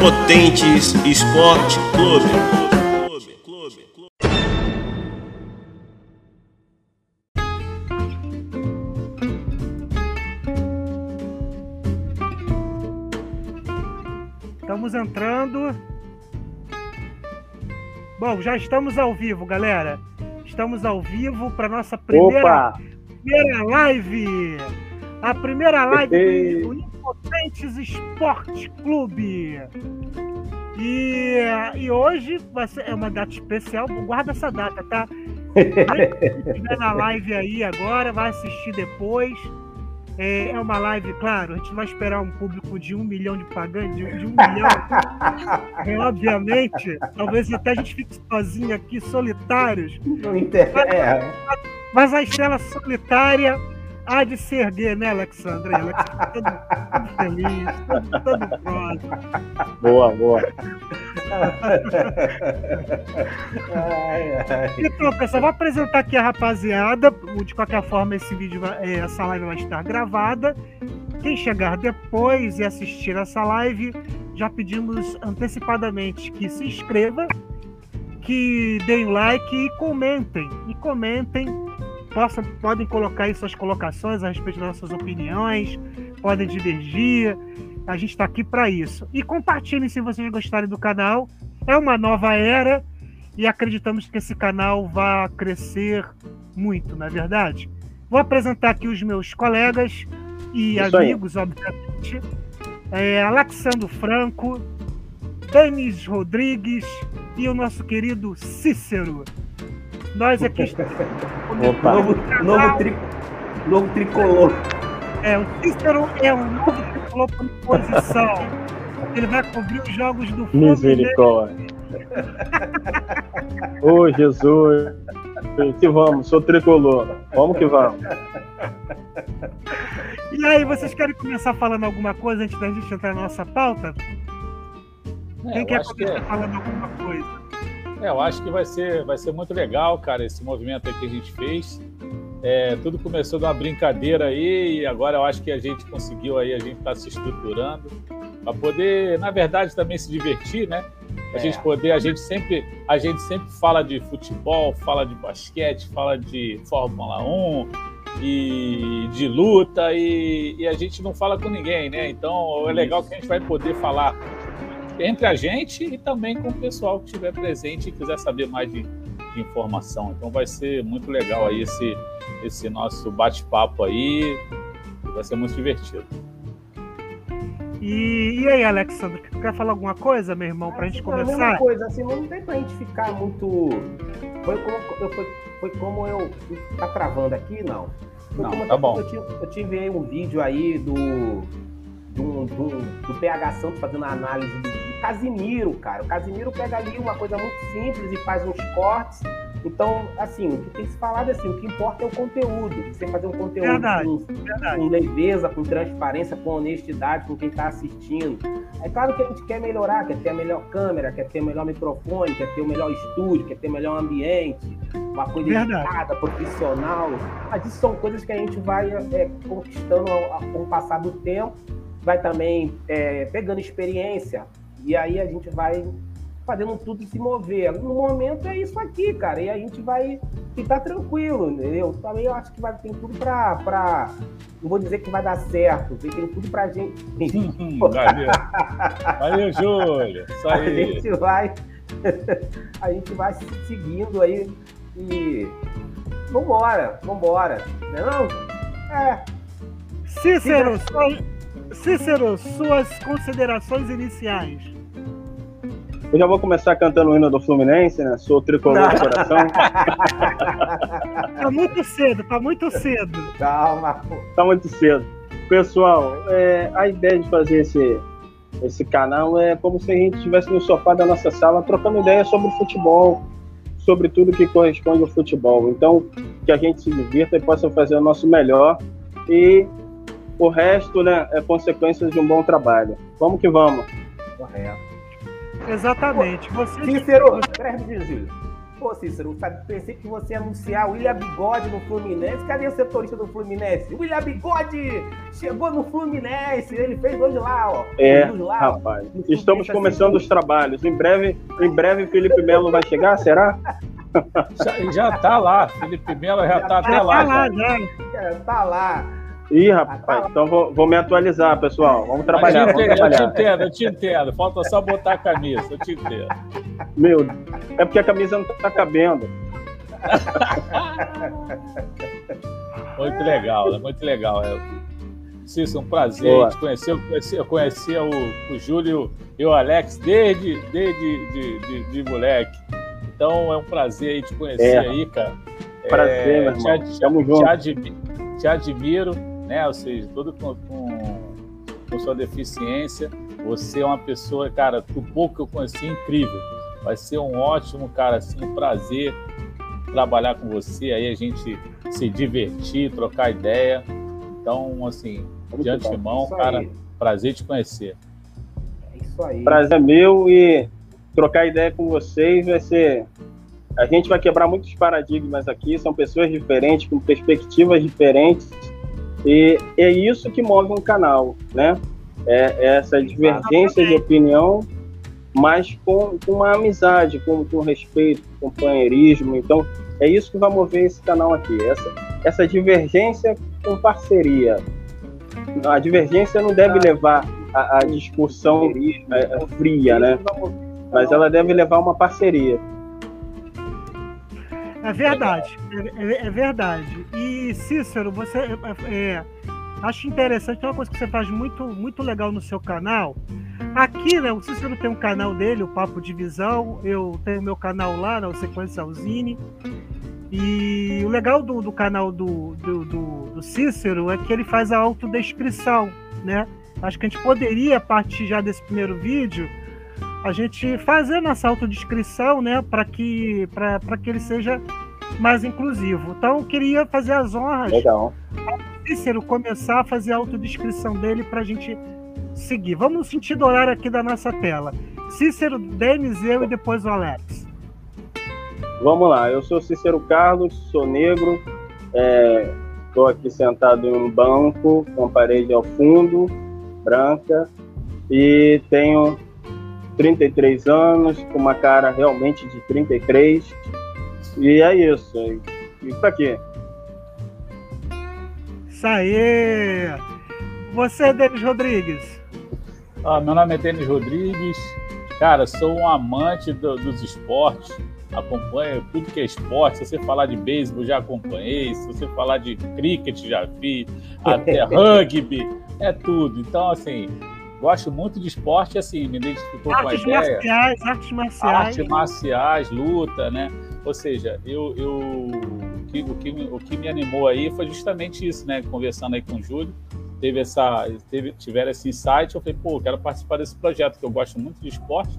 Potentes Esporte Clube. Estamos entrando. Bom, já estamos ao vivo, galera. Estamos ao vivo para nossa primeira, Opa! primeira live. A primeira live do Impotentes Esporte Clube. E, e hoje vai ser é uma data especial. Guarda essa data, tá? Quem estiver na live aí agora, vai assistir depois. É, é uma live, claro, a gente vai esperar um público de um milhão de pagantes, de, de um milhão. É, obviamente, talvez até a gente fique sozinho aqui, solitários. Não interessa. É. Mas a estrela solitária há de se erguer, né, Alexandre? Alexandre todo, todo feliz, todo, todo próximo. Boa, boa. ai, ai. Então, pessoal, vou apresentar aqui a rapaziada. De qualquer forma, esse vídeo, eh, essa live vai estar gravada. Quem chegar depois e assistir essa live, já pedimos antecipadamente que se inscreva, que deem like e comentem. E comentem. Possam, podem colocar aí suas colocações a respeito das nossas opiniões, podem divergir. A gente está aqui para isso. E compartilhem se vocês gostarem do canal. É uma nova era e acreditamos que esse canal vai crescer muito, não é verdade? Vou apresentar aqui os meus colegas e Isso aí. amigos, obviamente. É, Alexandro Franco, Denis Rodrigues e o nosso querido Cícero. Nós aqui estamos Opa. Novo, novo, tri, novo tricolor. É, o Cícero é um novo tricolor por posição. Ele vai cobrir os jogos do Fluminense. Misericórdia. Ô Jesus. Que vamos, sou tricolor. Vamos que vamos. E aí, vocês querem começar falando alguma coisa antes da gente entrar na nossa pauta? É, Quem quer acho que, começar falando alguma coisa? É, eu acho que vai ser, vai ser muito legal, cara, esse movimento aí que a gente fez. É, tudo começou de uma brincadeira aí e agora eu acho que a gente conseguiu aí, a gente está se estruturando para poder, na verdade, também se divertir, né? A É. gente poder, a gente sempre, a gente sempre fala de futebol, fala de basquete, fala de Fórmula 1 e de luta e, e a gente não fala com ninguém, né? Então é legal que a gente vai poder falar entre a gente e também com o pessoal que estiver presente e quiser saber mais de, de informação. Então vai ser muito legal aí esse, esse nosso bate-papo aí. Vai ser muito divertido. E, e aí, Alexandre, quer falar alguma coisa, meu irmão, pra gente Assim, a mesma começar? coisa, assim, não tem pra gente ficar muito. Foi como eu, foi, foi como eu. Tá travando aqui, não? Foi Não, tá eu, bom. Eu, tive, eu tive um vídeo aí do. Do, do, do PH Santos fazendo a análise do, do Casimiro, cara. O Casimiro pega ali uma coisa muito simples e faz uns cortes. Então, assim, o que tem se falado é assim, o que importa é o conteúdo. Você fazer um conteúdo Verdade. com, Verdade. com leveza, com transparência, com honestidade com quem está assistindo. É claro que a gente quer melhorar, quer ter a melhor câmera, quer ter o melhor microfone, quer ter o melhor estúdio, quer ter o melhor ambiente, uma coisa educada, profissional. Mas isso são coisas que a gente vai é, conquistando ao, ao- com o passar do tempo, vai também é, pegando experiência, e aí a gente vai fazendo tudo se mover. No momento é isso aqui, cara, e a gente vai ficar tranquilo, entendeu? Também eu acho que vai ter tudo pra, pra. Não vou dizer que vai dar certo, tem tem tudo pra gente. Valeu. Valeu, Júlio. Isso A aí. gente vai. A gente vai se seguindo aí e. Vambora, vambora. Não é não? É. Cícero, sua- Cícero, suas considerações iniciais. Eu já vou começar cantando o hino do Fluminense, né? Sou tricolor de coração. Tá muito cedo, tá muito cedo. Calma. Tá muito cedo. Pessoal, é, a ideia de fazer esse, esse canal é como se a gente estivesse no sofá da nossa sala trocando ideias sobre futebol, sobre tudo que corresponde ao futebol. Então, que a gente se divirta e possa fazer o nosso melhor. E o resto, né, é consequência de um bom trabalho. Vamos que vamos. Correto. Exatamente. Vocês, Cícero, rapidinho, Júlio. Pô, Cícero, sabe, pensei que você ia anunciar o William Bigode no Fluminense. Cadê o setorista do Fluminense? William Bigode chegou no Fluminense. Ele fez hoje lá, ó. É, lá, rapaz. Estamos começando os trabalhos. Em breve, em breve, Felipe Melo vai chegar, será? Já, já tá lá. Felipe Melo já, já tá, até lá. lá já. já tá lá. Ih, rapaz, então vou, vou, me atualizar, pessoal. Vamos trabalhar. Vamos trabalhar. eu te entendo, eu te entendo. Falta só botar a camisa, eu te entendo. Meu, é porque a camisa não tá cabendo. muito legal, né? muito legal. É. Cícero, um prazer te conhecer. Eu conhecia, eu conhecia o, o Júlio e o Alex desde, desde de, de, de moleque. Então é um prazer te conhecer é. aí, cara. Prazer, é, meu irmão. Te, Tamo te, junto. Te, admiro, te admiro, né? Ou seja, todo com, com, com sua deficiência. Você é uma pessoa, cara, do pouco que eu conheci, incrível. Vai ser um ótimo, cara, assim, um prazer trabalhar com você, aí a gente se divertir, trocar ideia. Então, assim, Muito de antemão, cara, prazer te conhecer. É isso aí. Prazer é meu e trocar ideia com vocês vai ser. A gente vai quebrar muitos paradigmas aqui, são pessoas diferentes, com perspectivas diferentes, e é isso que move um canal, né? É, é essa divergência de opinião mas com, com uma amizade, com, com respeito, com companheirismo. Então, é isso que vai mover esse canal aqui, essa, essa divergência com parceria. A divergência não deve levar a, a discussão é, fria, né? Mas ela deve levar uma parceria. É verdade, é, é verdade. E Cícero, você é, é acho interessante, é uma coisa que você faz muito, muito legal no seu canal, Aqui, né, o Cícero tem um canal dele, o Papo de Visão, eu tenho meu canal lá, né, o Sequência Alzine. E o legal do, do canal do, do, do, do, Cícero é que ele faz a autodescrição, né? Acho que a gente poderia, a partir já desse primeiro vídeo, a gente fazer nossa autodescrição, né, para que, que ele seja mais inclusivo. Então, eu queria fazer as honras Legal. ao Cícero começar a fazer a autodescrição dele para a gente seguir. Vamos no sentido horário aqui da nossa tela. Cícero, Denis, eu e depois o Alex. Vamos lá, eu sou Cícero Carlos, sou negro, estou é, aqui sentado em um banco com parede ao fundo, branca, e tenho 33 anos, com uma cara realmente de 33, e é isso. E tá aqui. Isso aí! Você, Denis Rodrigues. Ah, meu nome é Denis Rodrigues. Cara, sou um amante do, dos esportes. Acompanho tudo que é esporte. Se você falar de beisebol, já acompanhei. Se você falar de cricket, já vi. Até rugby, é tudo. Então, assim, gosto muito de esporte, assim, me identificou artes com a ideia. Marciais, artes marciais. Artes marciais, luta, né? Ou seja, eu, eu o, que, o, que, o que me animou aí foi justamente isso, né? Conversando aí com o Júlio teve essa, teve, tiveram esse insight, eu falei, pô, quero participar desse projeto, que eu gosto muito de esporte,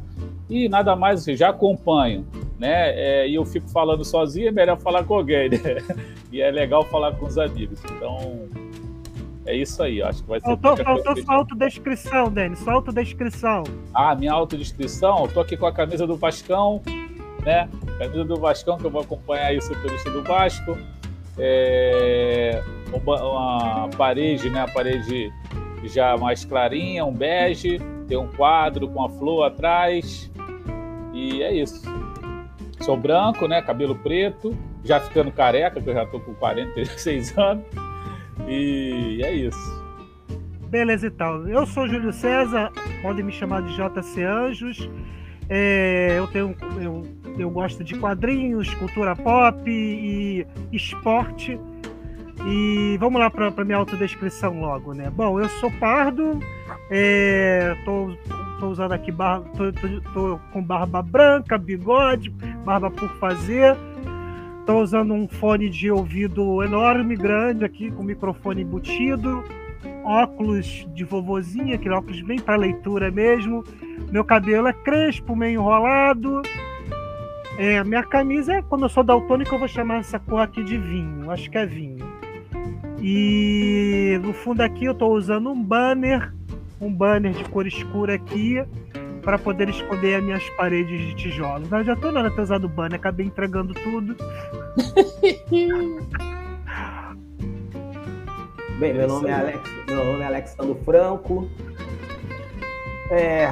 e nada mais, já acompanho, né? É, e eu fico falando sozinho, é melhor falar com alguém, né? E é legal falar com os amigos. Então, é isso aí, acho que vai ser. Faltou, faltou sua autodescrição, Denis, sua autodescrição. Ah, minha autodescrição? Eu tô aqui com a camisa do Vascão, né? Camisa do Vascão, que eu vou acompanhar aí o setorista do Vasco é, uma parede, né? A parede já mais clarinha, um bege, tem um quadro com a flor atrás e é isso. Sou branco, né? Cabelo preto, já ficando careca, que eu já tô com 46 anos. E é isso. Beleza então. Eu sou Júlio César, podem me chamar de JC Anjos. É, eu tenho eu eu gosto de quadrinhos, cultura pop e esporte. E vamos lá para minha autodescrição logo, né? Bom, eu sou pardo, é, tô, tô usando aqui barba, tô, tô, tô, com barba branca, bigode, barba por fazer. Tô usando um fone de ouvido enorme, grande aqui, com microfone embutido, óculos de vovozinha, aquele óculos bem para leitura mesmo. Meu cabelo é crespo, meio enrolado. É, a minha camisa, é, como eu sou daltônico, eu vou chamar essa cor aqui de vinho. Acho que é vinho. E no fundo aqui eu estou usando um banner, um banner de cor escura aqui, para poder esconder as minhas paredes de tijolos. Não adiantou nada ter usado o banner, acabei entregando tudo. Bem, meu nome é Alex, meu nome é Alexandro Franco. É,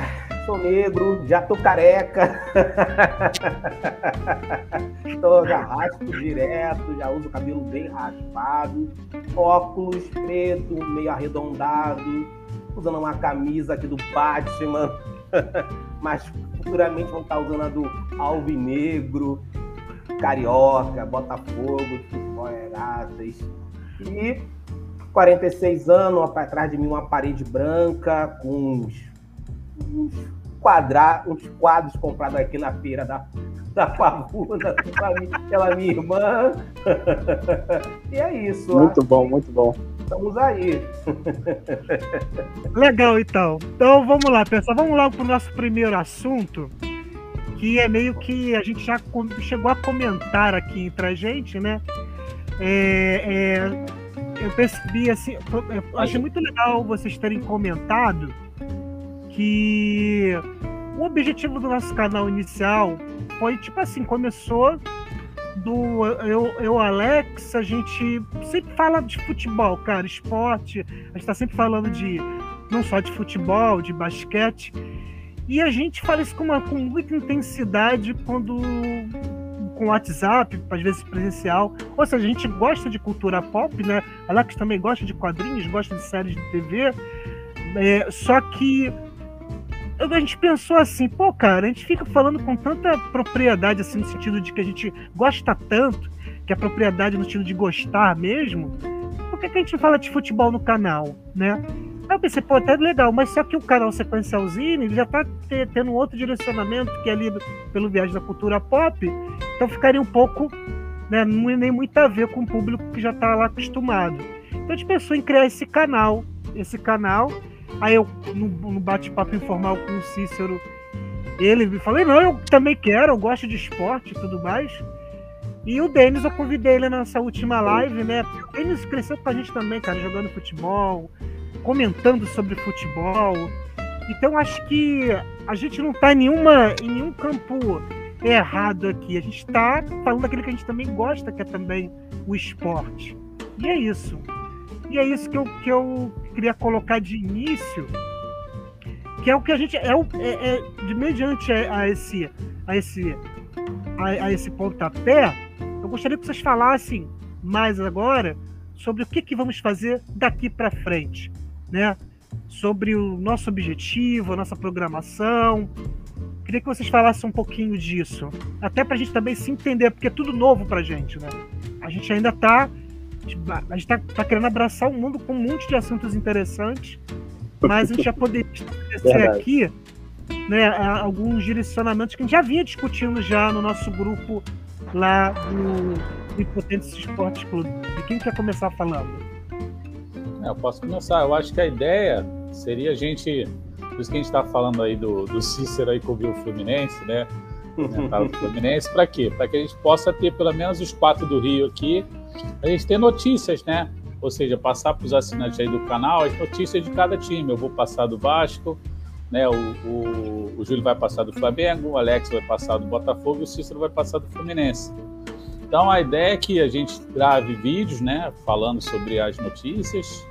sou negro, já tô careca. tô, já raspo direto, já uso cabelo bem raspado, óculos preto, meio arredondado, usando uma camisa aqui do Batman, mas futuramente vão estar usando a do Alvinegro, Carioca, Botafogo, Regatas. E 46 anos, atrás de mim uma parede branca com uns, uns, quadra, uns quadros comprados aqui na feira da, da Pavuna pela minha irmã. e é isso. Muito bom, muito bom. Estamos aí. Legal, então. Então vamos lá, pessoal. Vamos lá para o nosso primeiro assunto, que é meio que a gente já chegou a comentar aqui entre a gente, né? É, é eu percebi assim, eu achei muito legal vocês terem comentado que o objetivo do nosso canal inicial foi tipo assim, começou do eu, eu Alex, a gente sempre fala de futebol, cara, esporte, a gente tá sempre falando de não só de futebol, de basquete. E a gente fala isso com, uma, com muita intensidade quando com WhatsApp, às vezes presencial. Ou seja, a gente gosta de cultura pop, né? Alex também gosta de quadrinhos, gosta de séries de TV. É, só que a gente pensou assim, pô, cara, a gente fica falando com tanta propriedade, assim, no sentido de que a gente gosta tanto, que é propriedade no sentido de gostar mesmo, por que, que a gente fala de futebol no canal, né? Aí eu pensei, pô, até legal, mas só que o canal Sequencialzinho ele já tá tendo outro direcionamento, que é ali pelo Viagem da Cultura Pop, então ficaria um pouco, né, não é nem muito a ver com o público que já tá lá acostumado. Então a gente pensou em criar esse canal, esse canal, aí eu, no, bate-papo informal com o Cícero, ele me falou, não, eu também quero, eu gosto de esporte e tudo mais, e o Denis, eu convidei ele nessa última live, né? O Denis cresceu com a gente também, cara, jogando futebol, comentando sobre futebol. Então acho que a gente não está em, nenhuma, em nenhum campo errado aqui. A gente está falando daquilo que a gente também gosta, que é também o esporte. E é isso. E é isso que eu, que eu queria colocar de início, que é o que a gente é, o, é, é de mediante a, esse a esse a, a, esse pontapé. Eu gostaria que vocês falassem mais agora sobre o que, que vamos fazer daqui para frente né? Sobre o nosso objetivo, a nossa programação. Queria que vocês falassem um pouquinho disso, até para a gente também se entender, porque é tudo novo para a gente, né? A gente ainda está a gente está tá querendo abraçar o mundo com um monte de assuntos interessantes, mas a gente já poderia estabelecer aqui né, alguns direcionamentos que a gente já vinha discutindo já no nosso grupo lá do, Impotentes Esportes Clube. E quem quer começar falando? É, eu posso começar. Eu acho que a ideia seria a gente. Por isso que a gente está falando aí do, do Cícero aí cobrir o Fluminense, né? Tá o Fluminense, para quê? Para que a gente possa ter pelo menos os quatro do Rio aqui, a gente ter notícias, né? Ou seja, passar para os assinantes aí do canal as notícias de cada time. Eu vou passar do Vasco, né? O, o, o Júlio vai passar do Flamengo, o Alex vai passar do Botafogo e o Cícero vai passar do Fluminense. Então a ideia é que a gente grave vídeos, né, falando sobre as notícias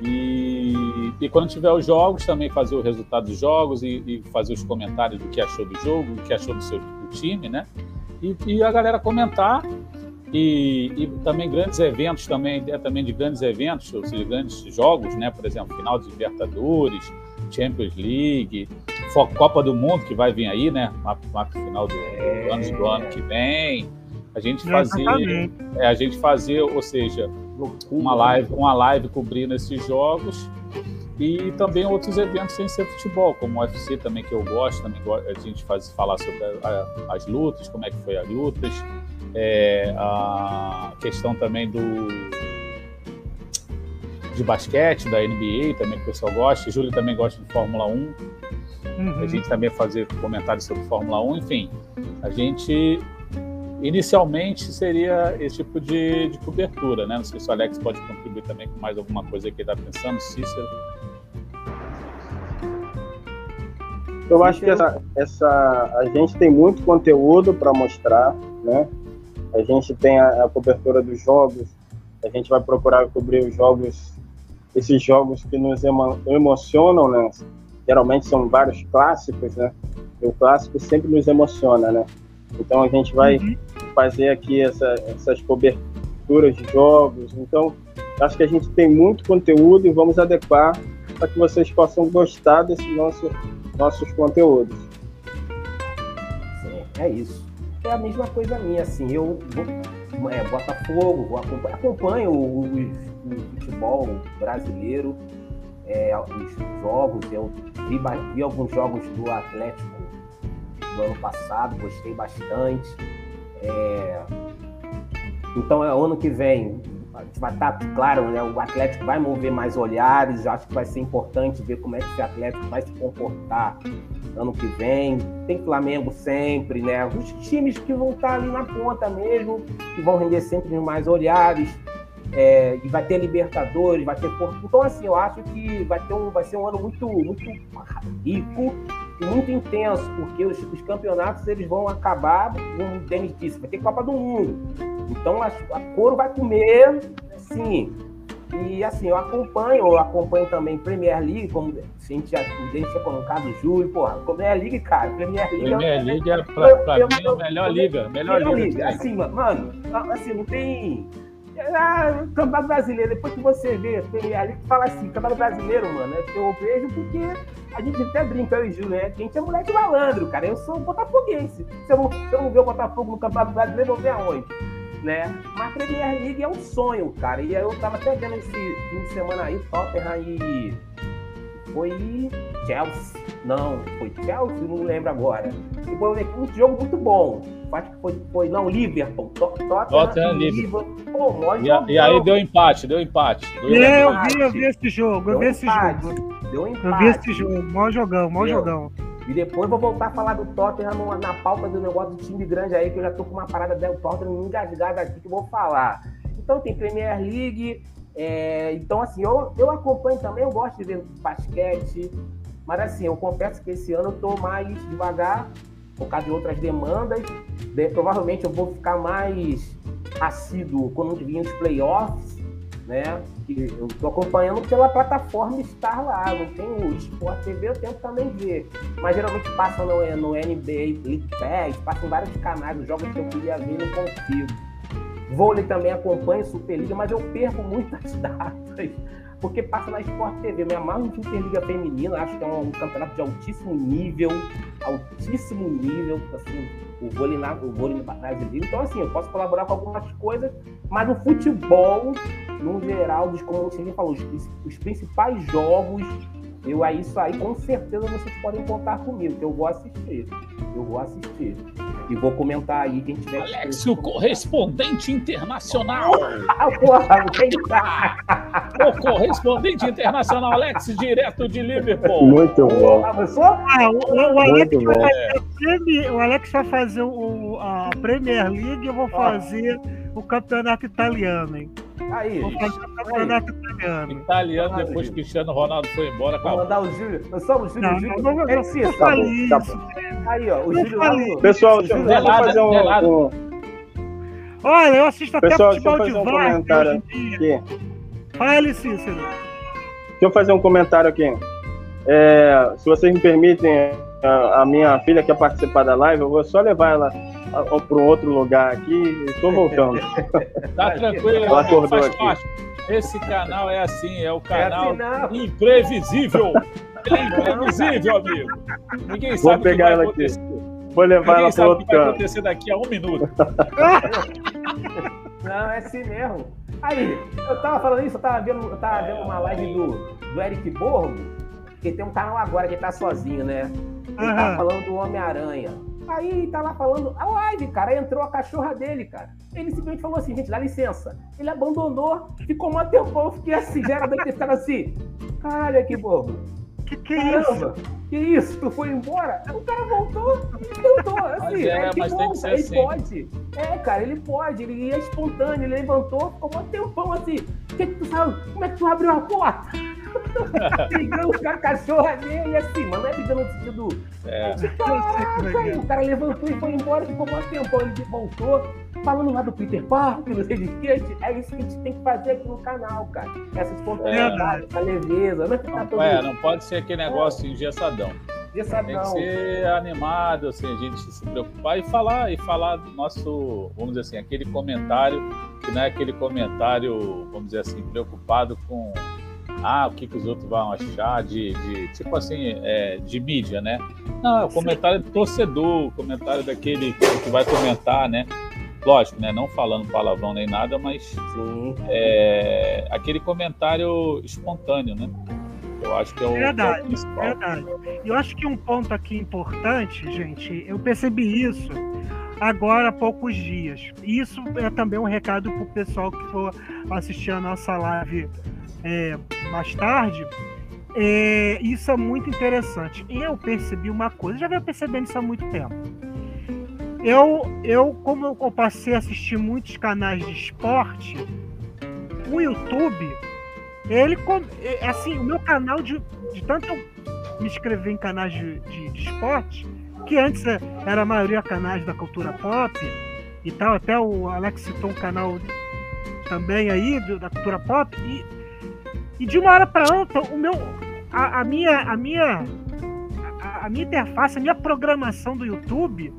e, e quando tiver os jogos também fazer o resultado dos jogos e, e fazer os comentários do que achou do jogo, do que achou do seu do time, né? E, e a galera comentar e, e, também grandes eventos também ideia também de grandes eventos, ou seja, grandes jogos, né? Por exemplo, final de Libertadores, Champions League, Copa do Mundo que vai vir aí, né? Lá, final do, do, ano, do ano que vem. A gente fazer, é, a gente fazer, ou seja, uma live, uma live cobrindo esses jogos e também outros eventos sem ser futebol, como o UFC também que eu gosto, também a gente faz falar sobre a, as lutas, como é que foi as lutas, é, a questão também do de basquete, da NBA, também que o pessoal gosta, Júlio também gosta de Fórmula 1, uhum. a gente também fazer comentários sobre Fórmula 1, enfim, a gente Inicialmente seria esse tipo de, de cobertura, né? Não sei se o Alex pode contribuir também com mais alguma coisa que ele está pensando, Cícero. Eu acho que essa, essa, a gente tem muito conteúdo para mostrar, né? A gente tem a, a, cobertura dos jogos, a gente vai procurar cobrir os jogos, esses jogos que nos emo, emocionam, né? Geralmente são vários clássicos, né? E o clássico sempre nos emociona, né? Então a gente vai uhum. fazer aqui essa, essas coberturas de jogos. Então acho que a gente tem muito conteúdo e vamos adequar para que vocês possam gostar desses nossos nossos conteúdos. Sim, é isso. É a mesma coisa minha, assim, eu é, Botafogo, acompanho, acompanho o, o, o, futebol brasileiro, é, os jogos, eu vi, vi alguns jogos do Atlético do ano passado, gostei bastante. É, então, é ano que vem, vai estar, claro, né, o Atlético vai mover mais olhares, acho que vai ser importante ver como é que esse Atlético vai se comportar ano que vem. Tem Flamengo sempre, né? Os times que vão estar ali na ponta mesmo, que vão render sempre mais olhares. É, e vai ter Libertadores, vai ter Porto. Então, assim, eu acho que vai, ter um, vai ser um ano muito, muito rico muito intenso, porque os, os campeonatos eles vão acabar, como o Denis disse, vai ter Copa do Mundo. Então a, a coro vai comer, sim. E assim, eu acompanho, eu acompanho também Premier League, como a gente já, a gente já colocado o Júlio, porra, Premier League, cara, Premier League. É Premier League é, pra, pra eu, mim eu, a melhor liga, melhor, melhor liga. liga. Assim, mano, assim, não tem. Ah, Campeonato Brasileiro, depois que você vê Premier League, fala assim, Campeonato Brasileiro, mano, é eu vejo porque a gente até brinca, eu e Júlio, né? A gente é moleque malandro, cara. Eu sou botafoguense. Se eu se eu não ver o Botafogo no Campeonato Brasileiro, eu vou ver aonde? né? Mas a Premier League é um sonho, cara. E eu tava até vendo esse fim de semana aí, Tottenham e. Foi Chelsea. Não, foi Chelsea, não lembro agora. E foi um jogo muito bom. Acho que foi, foi não, Liverpool. Tottenham, Tottenham Liverpool. Pô, e, e, aí deu empate, deu empate. Deu é, eu vi, eu vi esse jogo, eu vi esse jogo. Deu empate. Eu vi esse jogo, mó jogão, mó jogão. E depois vou voltar a falar do Tottenham na pauta do negócio do time grande aí, que eu já tô com uma parada do Tottenham engasgada aqui que eu vou falar. Então tem Premier League, é, então assim, eu, eu acompanho também, eu gosto de ver basquete, mas assim, eu confesso que esse ano eu tô mais devagar, por causa de outras demandas. De, provavelmente eu vou ficar mais assíduo quando vir os playoffs, né? eu estou acompanhando pela plataforma estar lá, não tem o Sport TV, eu tento também ver. Mas geralmente passa no, no NBA League Pass, passa em vários canais, os jogos que eu queria ver não consigo. Vôlei também acompanho, Superliga, mas eu perco muitas datas, porque passa na Sport TV. Me amarro em Superliga Feminina, acho que é um, campeonato de altíssimo nível, altíssimo nível, assim, o vôlei, na, o vôlei brasileiro. Então, assim, eu posso colaborar com algumas coisas, mas o futebol, no geral, dos, como você falou, os, os principais jogos, eu aí isso aí com certeza vocês podem contar comigo, que eu vou assistir. Eu vou assistir. E vou comentar aí quem tiver. Alex, o correspondente internacional. Ah, porra, o correspondente internacional, Alex, direto de Liverpool. Muito bom. Ah, ah, o, o, Alex Muito vai, é. o Alex vai fazer o, a Premier League, eu vou fazer o campeonato italiano, hein? Aí. Vou fazer o campeonato aí. italiano. Italiano, depois que Cristiano Ronaldo foi embora. Vou mandar o Júlio. Nós somos o Júlio. Não, Júlio. não, não, não, isso, tá bom, tá bom. Aí, ó, o Júlio. Pessoal, deixa eu fazer um, um. Olha, eu assisto Pessoal, até futebol de um comentário aqui. Fale, Cícero. Deixa eu fazer um comentário aqui. É, se vocês me permitem, a, a, minha filha quer participar da live, eu vou só levar ela para um outro lugar aqui e estou voltando. Tá tranquilo, ela acordou aqui. Parte. Esse canal é assim, é o canal é assim, imprevisível. Ele é imprevisível, amigo. Ninguém vou sabe pegar o que vai acontecer. Aqui. Vou levar Ninguém ela para outro canto. vai acontecer daqui a um minuto. Não, é assim mesmo. Aí, eu tava falando isso, eu tava vendo, eu tava vendo uma live do, do Eric Borgo, que tem um canal agora que ele tá sozinho, né? Ele uhum. tava falando do Homem-Aranha. Aí tá lá falando a live, cara. Aí entrou a cachorra dele, cara. Ele simplesmente falou assim, gente, dá licença. Ele abandonou, ficou um tempão, eu fiquei assim, já era bem ter ficado assim. Caralho, que bobo. Que que é isso? Que isso? Tu foi embora? O cara voltou, tentou, assim, é, é que volta, ele assim. pode. É, cara, ele pode, ele é espontâneo, ele levantou, ficou um tempão assim. Que que tu sabe? Como é que tu abriu a porta? brigando com a cachorra dele, assim, mas não é brigando no sentido. É. Caraca, o cara levantou e foi embora, ficou um tempão. Ele voltou falando lá do Peter Parker, não sei de que. É isso que a gente tem que fazer aqui no canal, cara. Essa espontaneidade, essa leveza. Não é, que tá todo É, não pode ser aquele negócio engessadão. Tem que engessadão. ser animado, assim, a gente se preocupar e falar, e falar do nosso, vamos dizer assim, aquele comentário, que não é aquele comentário, vamos dizer assim, preocupado com ah, o que, que os outros vão achar de, de tipo assim, é, de mídia, né? Não, é o comentário do torcedor, o comentário daquele que vai comentar, né? Lógico, né? Não falando palavrão nem nada, mas é, aquele comentário espontâneo, né? Eu acho que é o, Verdade, é o principal. Verdade. E eu acho que um ponto aqui importante, gente, eu percebi isso agora há poucos dias. Isso é também um recado para o pessoal que for assistir a nossa live é, mais tarde. É, isso é muito interessante. Eu percebi uma coisa, já venho percebendo isso há muito tempo. Eu, eu como eu passei a assistir muitos canais de esporte, o YouTube, ele é, assim, o meu canal de, de tanto me inscrever em canais de, de, de esporte, que antes é- era a maioria canais da cultura pop e tal, até o Alex citou um canal também aí do- da cultura pop e, e de uma hora para outra o meu a, a minha a minha a, a minha interface, a minha programação do YouTube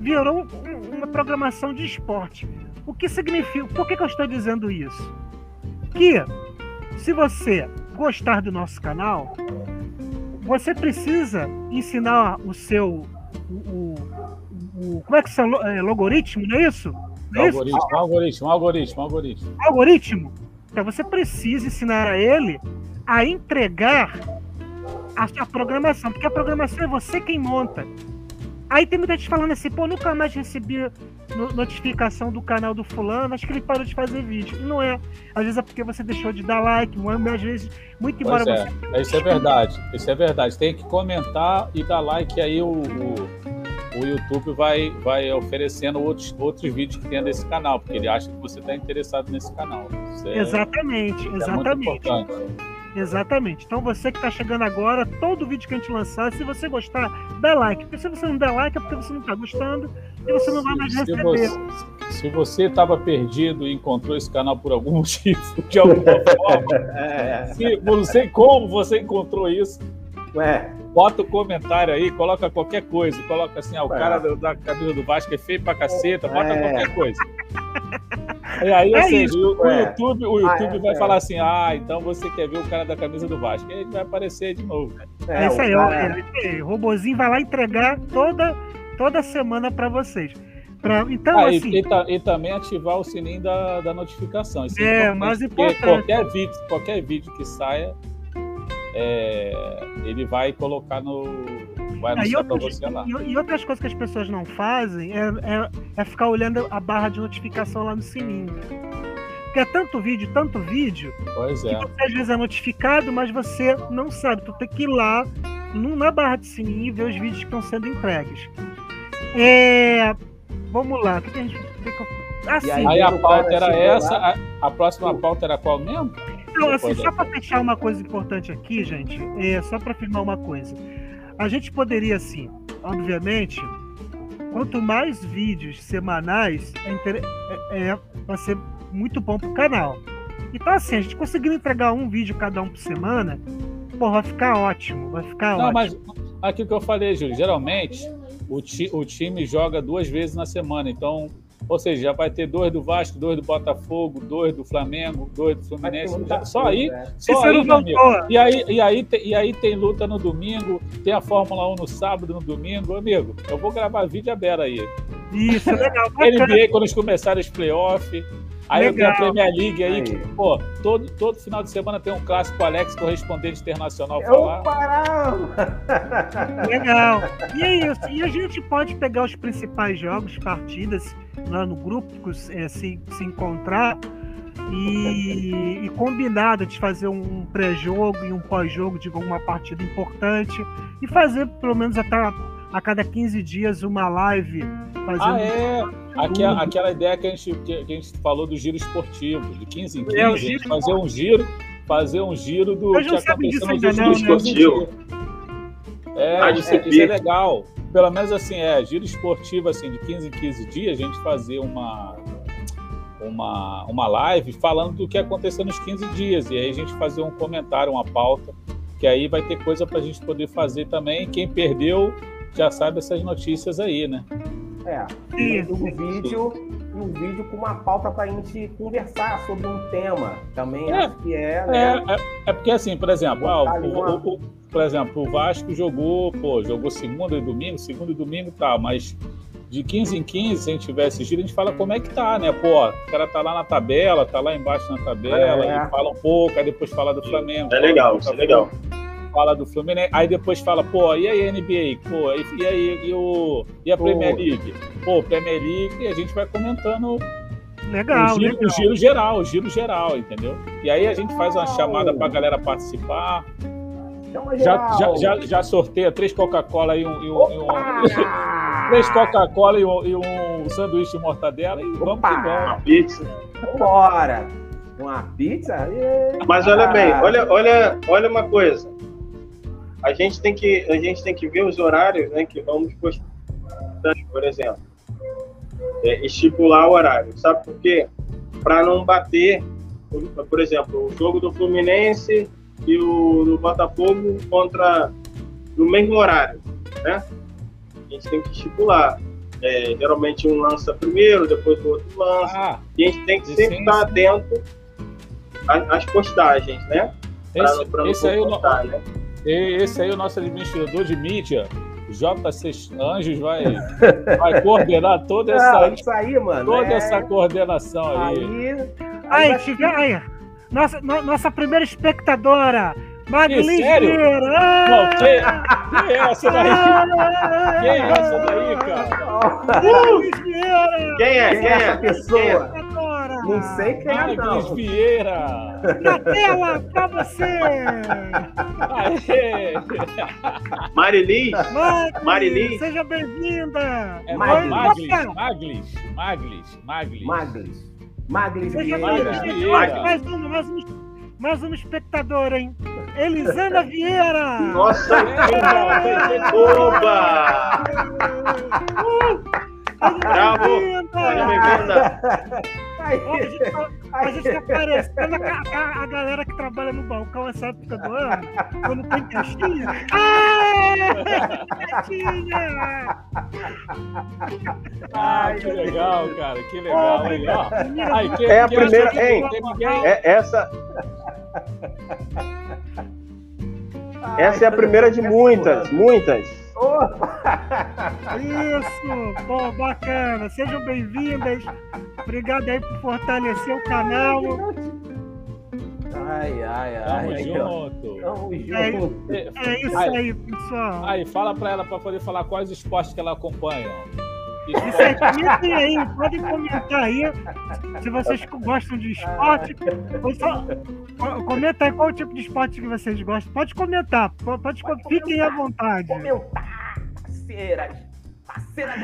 virou um- uma programação de esporte. O que significa? Por que, que eu estou dizendo isso? Que se você gostar do nosso canal, você precisa ensinar o seu o, o- o- como é que é é, logaritmo, não é isso? Não é isso? Algoritmo, algoritmo, algoritmo, algoritmo. Então você precisa ensinar a ele a entregar a sua programação, porque a programação é você quem monta. Aí tem muita gente falando assim, pô, nunca mais recebi no- notificação do canal do fulano, acho que ele parou de fazer vídeo. E não é. Às vezes é porque você deixou de dar like, às vezes, muito embora Pois você. é, isso é verdade. Isso é verdade. Tem que comentar e dar like aí o, o, o YouTube vai, vai oferecendo outros, outros vídeos que tem desse canal, porque ele acha que você está interessado nesse canal. Isso é, Exatamente, isso é exatamente. importante. Exatamente. Então você que está chegando agora, todo vídeo que a gente lançar, se você gostar, dá like. Porque se você não der like é porque você não está gostando e você não vai mais Se receber. você, se você estava perdido e encontrou esse canal por algum motivo, de alguma forma, É, se, não sei como você encontrou isso, é. Bota o comentário aí, coloca qualquer coisa, coloca assim, ah, o É. cara da camisa do Vasco é feio pra caceta, bota É. qualquer coisa. E aí, ou É seja, isso, o, o é. YouTube, o YouTube Ah, é, vai é. falar assim, ah, então você quer ver o cara da camisa do Vasco. E aí ele vai aparecer de novo. É, isso o aí, cara- é, é, o robozinho vai lá entregar toda, toda semana para vocês. Pra, então, Ah, e, assim, e ta- e também ativar o sininho da, da notificação. Isso É, importante, mais importante. Qualquer vídeo, qualquer vídeo que saia, é, ele vai colocar no. Vai e, anunciar pra outras, você lá. e- e outras coisas que as pessoas não fazem é, é- é ficar olhando a barra de notificação lá no sininho. Porque é tanto vídeo, tanto vídeo, Pois que é. você às vezes é notificado, mas você não sabe. Tu tem que ir lá no- na barra de sininho e ver os vídeos que estão sendo entregues. É, vamos lá. O que, que a gente. que que eu- Ah, E aí, Aí a pauta era essa, a, a próxima pauta era qual mesmo? Então, assim, só para fechar uma coisa importante aqui, gente, é só para afirmar uma coisa. A gente poderia, assim, obviamente, quanto mais vídeos semanais, é, inter- é- é- vai ser muito bom pro canal. Então, assim, a gente conseguindo entregar um vídeo cada um por semana, pô, vai ficar ótimo, vai ficar Não, ótimo. mas aquilo que eu falei, Júlio, geralmente o, ti- o time joga duas vezes na semana, então, ou seja, já vai ter dois do Vasco, dois do Botafogo, dois do Flamengo, dois do Fluminense. Já- Só aí? Se só aí, meu amigo. E aí, e, aí tem, e aí tem luta no domingo, tem a Fórmula 1 no sábado, no domingo. Amigo, eu vou gravar vídeo aberto aí. isso, legal, bacana. NBA quando eles começarem os playoffs. Aí eu tenho a Legal. Premier League aí, Aí. que, pô, todo, todo final de semana tem um clássico Alex, correspondente internacional, Eu falar. parava! Legal. E é isso. E a gente pode pegar os principais jogos, partidas, lá no grupo, é, se, se encontrar e, e combinar de fazer um pré-jogo e um pós-jogo de alguma partida importante e fazer pelo menos até a cada 15 dias uma live fazendo Ah, é. Aquela, aquela ideia que a, gente, que, que a gente falou do giro esportivo, de 15 em 15, É, giro fazer um giro, fazer um giro do Mas que sabe aconteceu disso não, né? 15 Esportivo. É, Ah, de isso, isso é legal. Pelo menos assim, é, giro esportivo assim, de 15 em 15 dias, a gente fazer uma, uma, uma live falando do que aconteceu nos 15 dias. E aí a gente fazer um comentário, uma pauta, que aí vai ter coisa para a gente poder fazer também. Quem perdeu já sabe essas notícias aí, né? É. E um vídeo, e um vídeo com uma pauta pra gente conversar sobre um tema. Também É. acho que é, É, né? é, é porque assim, por exemplo, ah, o, o- o- por exemplo, o Vasco jogou, pô, jogou segunda e domingo, segunda e domingo tá, mas de 15 em 15, se a gente tivesse giro, a gente fala como é que tá, né? Pô, o cara tá lá na tabela, tá lá embaixo na tabela, É. fala um pouco, aí depois fala do Flamengo. É legal, isso é legal. Fala do Fluminense, aí depois fala, pô, e aí a NBA? Pô, e, e aí e, o, e a Pô. Premier League? Pô, Premier League, e a gente vai comentando Legal, o, giro, legal. o giro geral, o giro geral, entendeu? E aí a gente faz uma chamada pra galera participar. Chama Já, geral. já, já, já sorteia três Coca-Cola e um. E um, e um- três Coca-Cola e um, e um sanduíche de mortadela e vamos Opa! que vamos. Uma pizza. Vambora! Uma pizza? Mas olha bem, olha, olha, olha uma coisa. A gente tem que, a gente tem que ver os horários, né, que vamos postar, por exemplo. É, estipular o horário. Sabe por quê? Para não bater, por- por exemplo, o jogo do Fluminense e o do Botafogo contra no mesmo horário, né? A gente tem que estipular. É, geralmente um lança primeiro, depois o outro lança. Ah, E a gente tem que sempre sim. estar atento às, às postagens, né? Esse, não- pra esse, aí, é o no- né? esse aí, o nosso administrador de mídia, JC Anjos, vai, vai coordenar toda Não, essa, isso aí, mano. toda é- essa coordenação aí. Aí. aí Aí, vai- aí. Nossa, no- nossa primeira espectadora, sério? Vieira. Não, Ah! quem, quem é essa daí? Ah! Quem é essa daí, cara? Vieira! Quem é? Quem Quem é essa é? pessoa? Espectadora! Não sei quem é, não. Vieira! Na tela pra você! Aê! Marilis? Maglis, Marilis? seja bem-vinda! É Maglis. Maglis, Maglis, Maglis. Maglis. Maglis Vieira. Vieira. Mais uma, mais uma, mais uma espectadora, hein? Elisana Vieira! Nossa, oba! Bravo! Seja bem-vinda! Ó, A gente, tá- a gente tá parecendo a, a- a galera que trabalha no balcão essa época do ano, quando tem caixinha. Ah! Caixinha! Ah, que legal, cara, que legal. Aí, ó. Aí, quem- É a quem primeira- hein? É, essa, essa é a primeira de muitas, muitas. Isso! Bom, bacana. Sejam bem-vindas. Obrigado aí por fortalecer o canal. Ai, ai, Tamo ai. ó. junto. Tamo É, junto. É isso Aí. aí, pessoal. Aí, fala pra ela pra poder falar quais esportes que ela acompanha. Isso aí, esporte- comentem aí, podem comentar aí se vocês gostam de esporte. Só- co- comenta aí qual tipo de esporte que vocês gostam. Pode comentar, po- pode, Pode fiquem à vontade. Comentar, parceiras.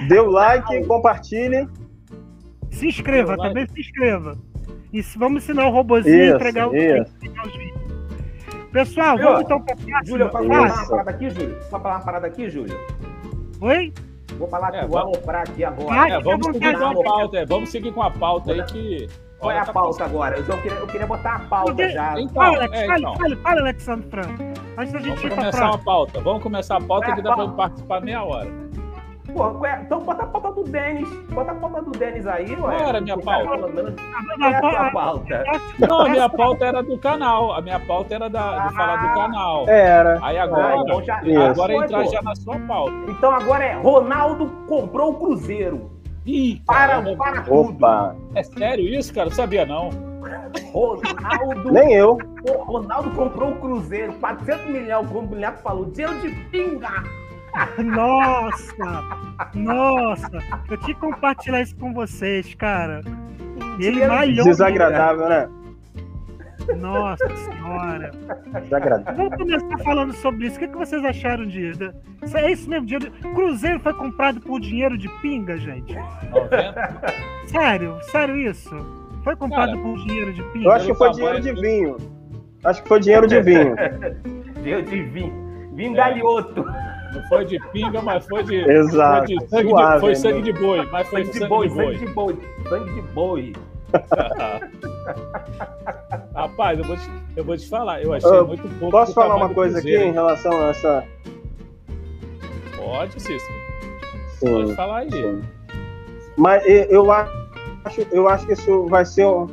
Dê o like, compartilhe. Se inscreva, Like. também se inscreva. E se- vamos ensinar o robozinho a Isso, entregar, o, isso. entregar os vídeos. Pessoal, Júlio, vamos então para a próxima. Júlio, posso falar uma parada aqui, Júlio? Posso falar uma parada aqui, Júlio? Oi? Vou falar É, vou vamos- aloprar aqui agora. Vai. É, vamos seguir com a pauta, é, vamos seguir com a pauta aí que. Qual é Olha, a tá pauta agora? Eu, queria, eu queria botar a pauta Porque- já. Então, Fala, Alex, é, então. fale, fale, Alexandre Franco. Antes da gente Vamos ir para a começar próxima. uma pauta. Vamos começar a pauta É, que dá pra pauta. participar meia hora. É? então bota a pauta do Denis. Bota a pauta do Denis aí, ué. Qual era a minha cara pauta? Não, é a tua pauta? Não, a minha pauta era do canal. A minha pauta era da, de falar do canal. Era. Aí Ah, agora, então já- Isso. agora foi, entrar pô. já na sua pauta. Então agora é Ronaldo comprou o Cruzeiro. Ih, Para, para tudo. Opa! é sério isso, cara? Eu sabia não. Ronaldo, Nem eu. Ronaldo comprou o Cruzeiro. 400 milhões, como o Bilhaco falou. Dinheiro de pinga. Nossa! Nossa! Eu tinha que compartilhar isso com vocês, cara. Ele malhou. Desagradável, né? Nossa senhora. Desagradável. Vamos começar falando sobre isso. O que, que vocês acharam disso? Isso é isso mesmo? Dinheiro... Cruzeiro foi comprado por dinheiro de pinga, gente? Sério? Sério isso? Foi comprado Cara, por dinheiro de pinga? Eu acho que foi dinheiro de vinho. Acho que foi dinheiro de vinho. dinheiro de vinho. Vinho é. Não foi de pinga, mas foi de. Exato. Foi, de sangue, Suave, de, foi sangue de boi, mas foi sangue de, boi, sangue de boi. Sangue de boi. Rapaz, eu vou, te, eu vou te falar, eu achei uh, muito pouco. Posso falar uma coisa aqui em relação a essa. Pode, Cícero. Sim, Pode falar aí. Sim. Mas eu acho, eu acho que isso vai ser um,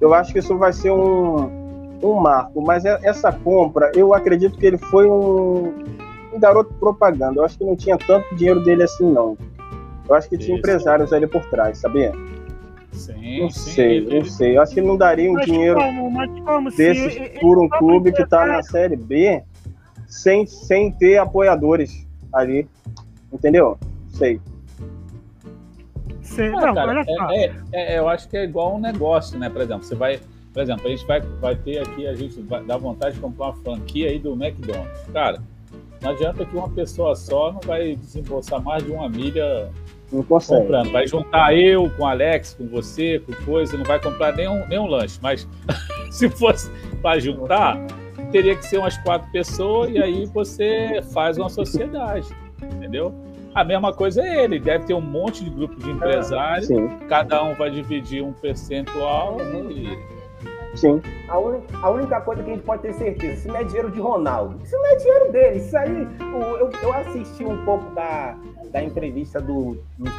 eu acho que isso vai ser um, um marco. Mas essa compra, eu acredito que ele foi um, um garoto propaganda. Eu acho que não tinha tanto dinheiro dele assim, não. Eu acho que tinha isso. empresários ali por trás, sabia? Sim, não sim, sei, ele... não sei. Eu acho que não daria um mas dinheiro como, como desses se... por um clube que está na Série B sem, sem ter apoiadores ali. Entendeu? Sei. Sei. Ah, não, cara, olha só. É, é, é, eu acho que é igual um negócio, né? Por exemplo, você vai. Por exemplo, a gente vai, vai ter aqui, a gente vai dar vontade de comprar uma franquia aí do McDonald's. Cara, não adianta que uma pessoa só não vai desembolsar mais de uma milha não consegue. comprando. Vai juntar eu com o Alex, com você, com coisa, não vai comprar nenhum, nenhum lanche. Mas se fosse para juntar, teria que ser umas quatro pessoas e aí você faz uma sociedade, entendeu? A mesma coisa é ele, deve ter um monte de grupo de empresários, ah, cada um vai dividir um percentual e Sim. A, un... a, única coisa que a gente pode ter certeza, isso não é dinheiro de Ronaldo. Isso não é dinheiro dele. Isso aí, eu, eu assisti um pouco da, da entrevista do, do,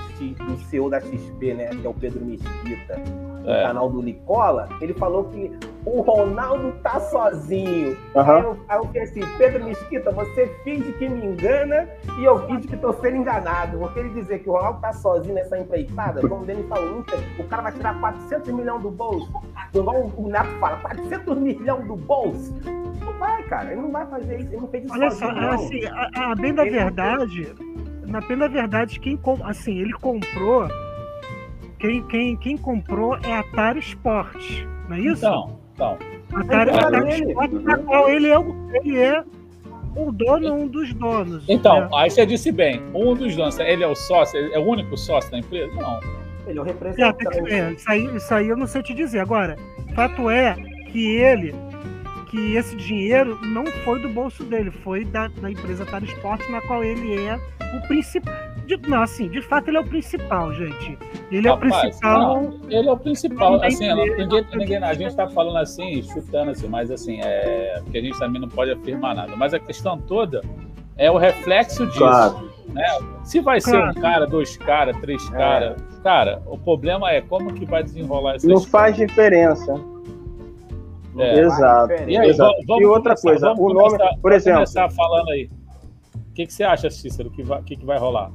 do CEO da XP, né? Que é o Pedro Mesquita, no é. canal do Nicola. Ele falou que o Ronaldo tá sozinho. Uhum. Aí, eu, aí eu falei assim, Pedro Mesquita, você finge que me engana e eu finge que tô sendo enganado. Porque ele dizer que o Ronaldo tá sozinho nessa empreitada, como ele falou, o cara vai tirar 400 milhões do bolso. Igual o Neto fala, 400 milhões do bolso. Não vai, cara. Ele não vai fazer isso. Ele não fez isso Olha sozinho, só, não. assim, a, a bem da ele verdade na pena verdade, quem assim, ele comprou. Quem, quem, quem comprou é a Atari Sport, não é isso? Então, então. Atari, Atari Sport, na qual ele é, o, ele é o dono, um dos donos. Então, né? aí você disse bem, um dos donos, ele é o sócio, é o único sócio da empresa? Não. Ele é o representante. É, isso, aí, isso aí eu não sei te dizer. Agora, fato é que ele que esse dinheiro não foi do bolso dele, foi da, da empresa Tara Esporte, na qual ele é o principal. Não, assim, de fato ele é o principal, gente. Ele Rapaz, é o principal. Não, ele é o principal. Assim, ninguém, ninguém, a gente está falando assim, chutando assim, mas assim, é, porque a gente também não pode afirmar nada. Mas a questão toda é o reflexo disso. Claro. Né? Se vai ser um cara, dois caras, três é. caras, cara, o problema é como que vai desenrolar isso. Não faz diferença. É. Exato. E, aí, Exato. Vamos, e outra começar, coisa, o nome, por exemplo. começar falando aí. O que, que você acha, Cícero, que vai, que, que vai rolar?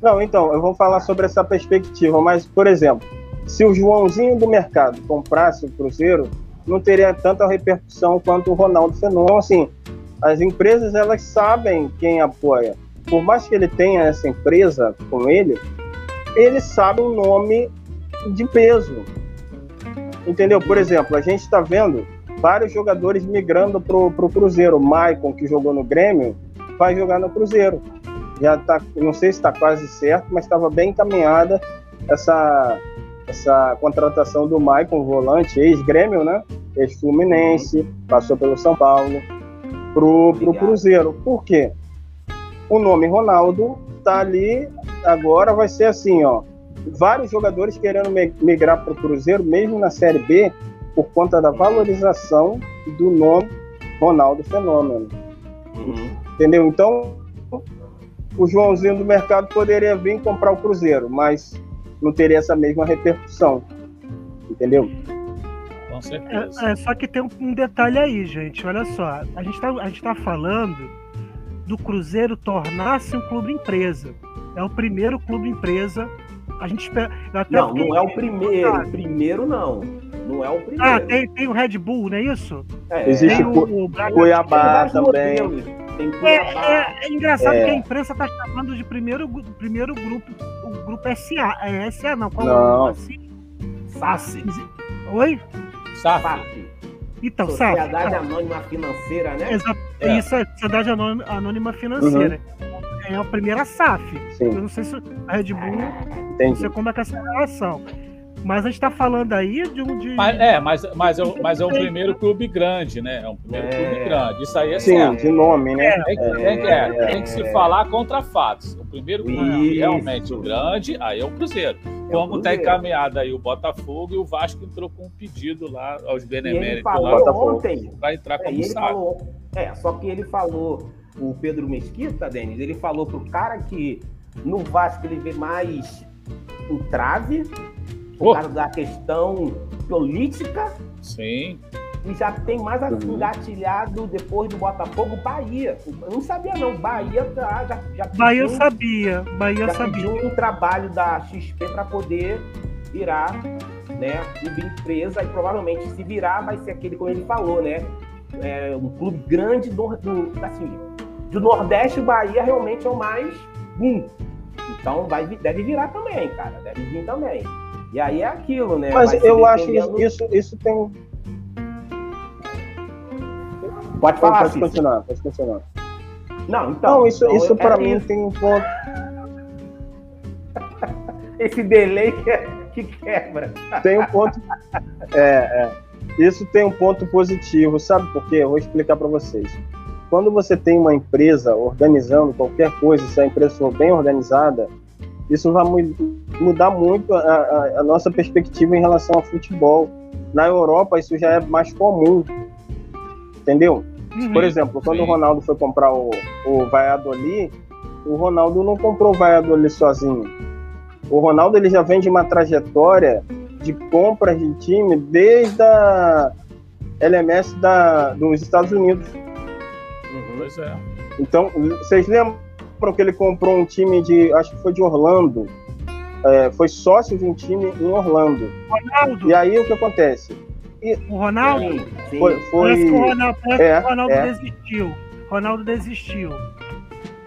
Não, então, eu vou falar sobre essa perspectiva, mas, por exemplo, se o Joãozinho do mercado comprasse o Cruzeiro, não teria tanta repercussão quanto o Ronaldo Fenômeno. Então, assim, as empresas, elas sabem quem apoia. Por mais que ele tenha essa empresa com ele, ele sabe o nome de peso. Entendeu? Por exemplo, a gente está vendo vários jogadores migrando para o Cruzeiro. O Maicon, que jogou no Grêmio, vai jogar no Cruzeiro. Já tá, não sei se está quase certo, mas estava bem encaminhada essa, essa contratação do Maicon, volante, ex-Grêmio, né? Ex-Fluminense, passou pelo São Paulo, para o Cruzeiro. Por quê? O nome Ronaldo está ali, agora vai ser assim, ó vários jogadores querendo migrar para o Cruzeiro, mesmo na Série B, por conta da valorização do nome Ronaldo Fenômeno. Uhum. Entendeu? Então, o Joãozinho do mercado poderia vir comprar o Cruzeiro, mas não teria essa mesma repercussão. Entendeu? Com certeza. É, é, só que tem um, um, detalhe aí, gente. Olha só. A gente está tá falando do Cruzeiro tornar-se um clube empresa. É o primeiro clube empresa a gente espera. não, não é o primeiro. Ah, primeiro não. Não é o primeiro. Ah, tem, tem o Red Bull, não é isso? É, Existe o, o, o Cuiabá também. Tem Cuiabá. É, é, é engraçado é. que a imprensa está chamando de primeiro, primeiro grupo, o grupo SA. É SA, não. Qual não. é o assim? SAF. Oi? SAF. Então, Sociedade SAF. Anônima Financeira, né? Exato. É. Isso, é Sociedade Anônima Financeira. Uhum. É a primeira SAF. Sim. Eu não sei se a Red Bull Entendi. Não sei como é que é essa relação. Mas a gente tá falando aí de um. De... Mas, é, mas, mas, é, o- mas é um primeiro clube grande, né? É um primeiro É. clube grande. Isso aí é Sim, certo. de nome, né? Tem, que- tem que- é, tem que se falar contra fatos. O primeiro clube Isso. realmente grande, aí é o Cruzeiro. Como está encaminhado aí o Botafogo e o Vasco entrou com um pedido lá aos ele beneméritos falou lá ontem. para entrar É, como ele sabe. falou. É, só que ele falou, o Pedro Mesquita, Denis, ele falou pro cara que no Vasco ele vê mais entrave, por Oh. causa da questão política, Sim. e já tem mais Uhum. engatilhado depois do Botafogo Bahia. Eu não sabia, não. Bahia tá, já, já Bahia pediu- sabia. Bahia já sabia. pediu um trabalho da XP para poder virar né, clube empresa e provavelmente se virar vai ser aquele como ele falou, né? É, um clube grande do, do, assim, do Nordeste, o Bahia realmente é o mais boom. Então vai, deve virar também, cara. Deve vir também. E aí é aquilo, né? Mas eu acho dependendo- isso, isso, isso tem. Pode falar, pode continuar, pode continuar. Não, então. Não, isso, então isso é para mim isso. tem um ponto. Esse delay que, é- que quebra. Tem um ponto. É, é. Isso tem um ponto positivo, sabe por quê? Eu vou explicar para vocês. Quando você tem uma empresa organizando qualquer coisa, se a empresa for bem organizada, isso vai mu- mudar muito a, a- a nossa perspectiva em relação ao futebol. Na Europa, isso já é mais comum. Entendeu? Uhum. Por exemplo, quando sim. o Ronaldo foi comprar o, o Valladolid, o Ronaldo não comprou o Valladolid sozinho. O Ronaldo ele já vem de uma trajetória de compras de time desde a LMS da, dos Estados Unidos. Uhum. Pois é. Então, vocês lembram que ele comprou um time de, acho que foi de Orlando, É, foi sócio de um time em Orlando. Ronaldo, E aí o que acontece? o Ronaldo, Sim, sim. Foi, parece que o foi Ronaldo, parece É, que o Ronaldo é. desistiu. Ronaldo desistiu.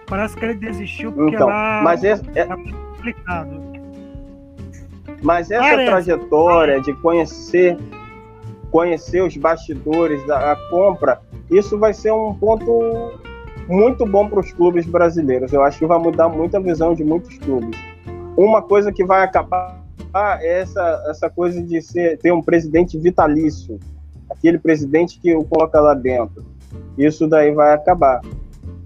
Parece que ele desistiu porque então, lá mas esse, é, é complicado. Mas essa Parece. trajetória de conhecer conhecer os bastidores da a compra, isso vai ser um ponto muito bom para os clubes brasileiros. Eu acho que vai mudar muito a visão de muitos clubes. Uma coisa que vai acabar é essa, essa coisa de ser, ter um presidente vitalício, aquele presidente que o coloca lá dentro. Isso daí vai acabar.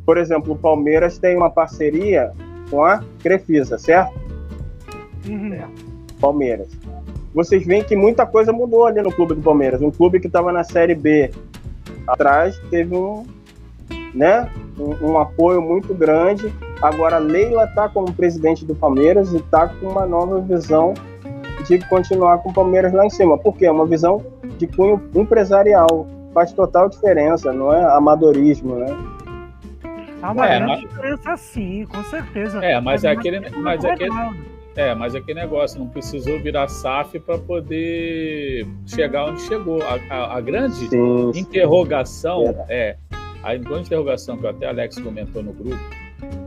Por exemplo, o Palmeiras tem uma parceria com a Crefisa, certo? Uhum. É. Palmeiras. Vocês veem que muita coisa mudou ali no clube do Palmeiras. Um clube que estava na Série B atrás teve um, né, um, um apoio muito grande. Agora a Leila está como presidente do Palmeiras e está com uma nova visão de continuar com o Palmeiras lá em cima. Por quê? É uma visão de cunho empresarial. Faz total diferença, não é amadorismo, né? Há uma É, grande mas- diferença sim, com certeza. É, mas é aquele, mas é aquele, é, mas é aquele negócio, não precisou virar SAF para poder chegar onde chegou. A, a- a grande Sim, interrogação Verdade. é a grande interrogação que até Alex comentou no grupo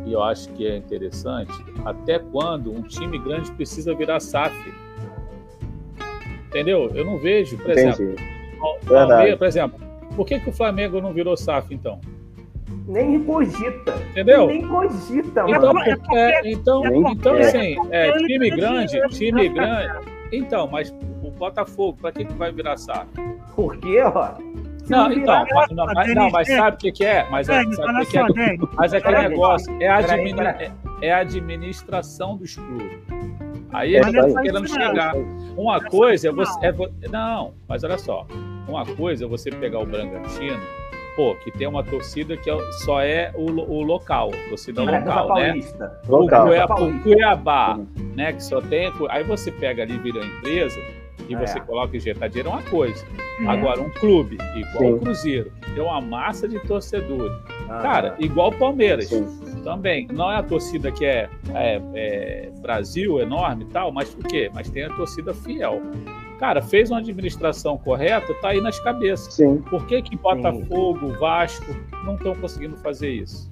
e eu acho que é interessante até quando um time grande precisa virar SAF entendeu eu não vejo por exemplo entendi. o Verdade. Palmeiras, por exemplo por que, que o Flamengo não virou SAF então Nem cogita. entendeu Nem cogita, então, mano. por- é, então, Nem então quer. assim, é, Ele time grande, time grande. Então, mas o Botafogo, para que, que vai virar SAF? Porque, ó. Não, então, mas, não, mas, não, mas sabe o que, que é? Mas, é, sabe que, que é? Mas é aquele negócio, é a, é- é a administração dos clubes. Aí a É gente está querendo chegar. Uma coisa é você. É, não, mas olha só. Uma coisa é você pegar o Bragantino, pô, que tem uma torcida que é- só é o, o local, torcida local, né? Paulista. O, Local. Cuiabá, o Cuiabá, né, que só tem. Aí você pega ali, vira empresa, e É. você coloca injetar dinheiro é uma coisa. Uhum. Agora, um clube, igual Sim. o Cruzeiro, que tem uma massa de torcedores. Ah, Cara, igual o Palmeiras Sim. também. Não é a torcida que é, é- é Brasil enorme e tal, mas por quê? Mas tem a torcida fiel. Cara, fez uma administração correta, tá aí nas cabeças. Sim. Por que que Botafogo, Vasco não estão conseguindo fazer isso?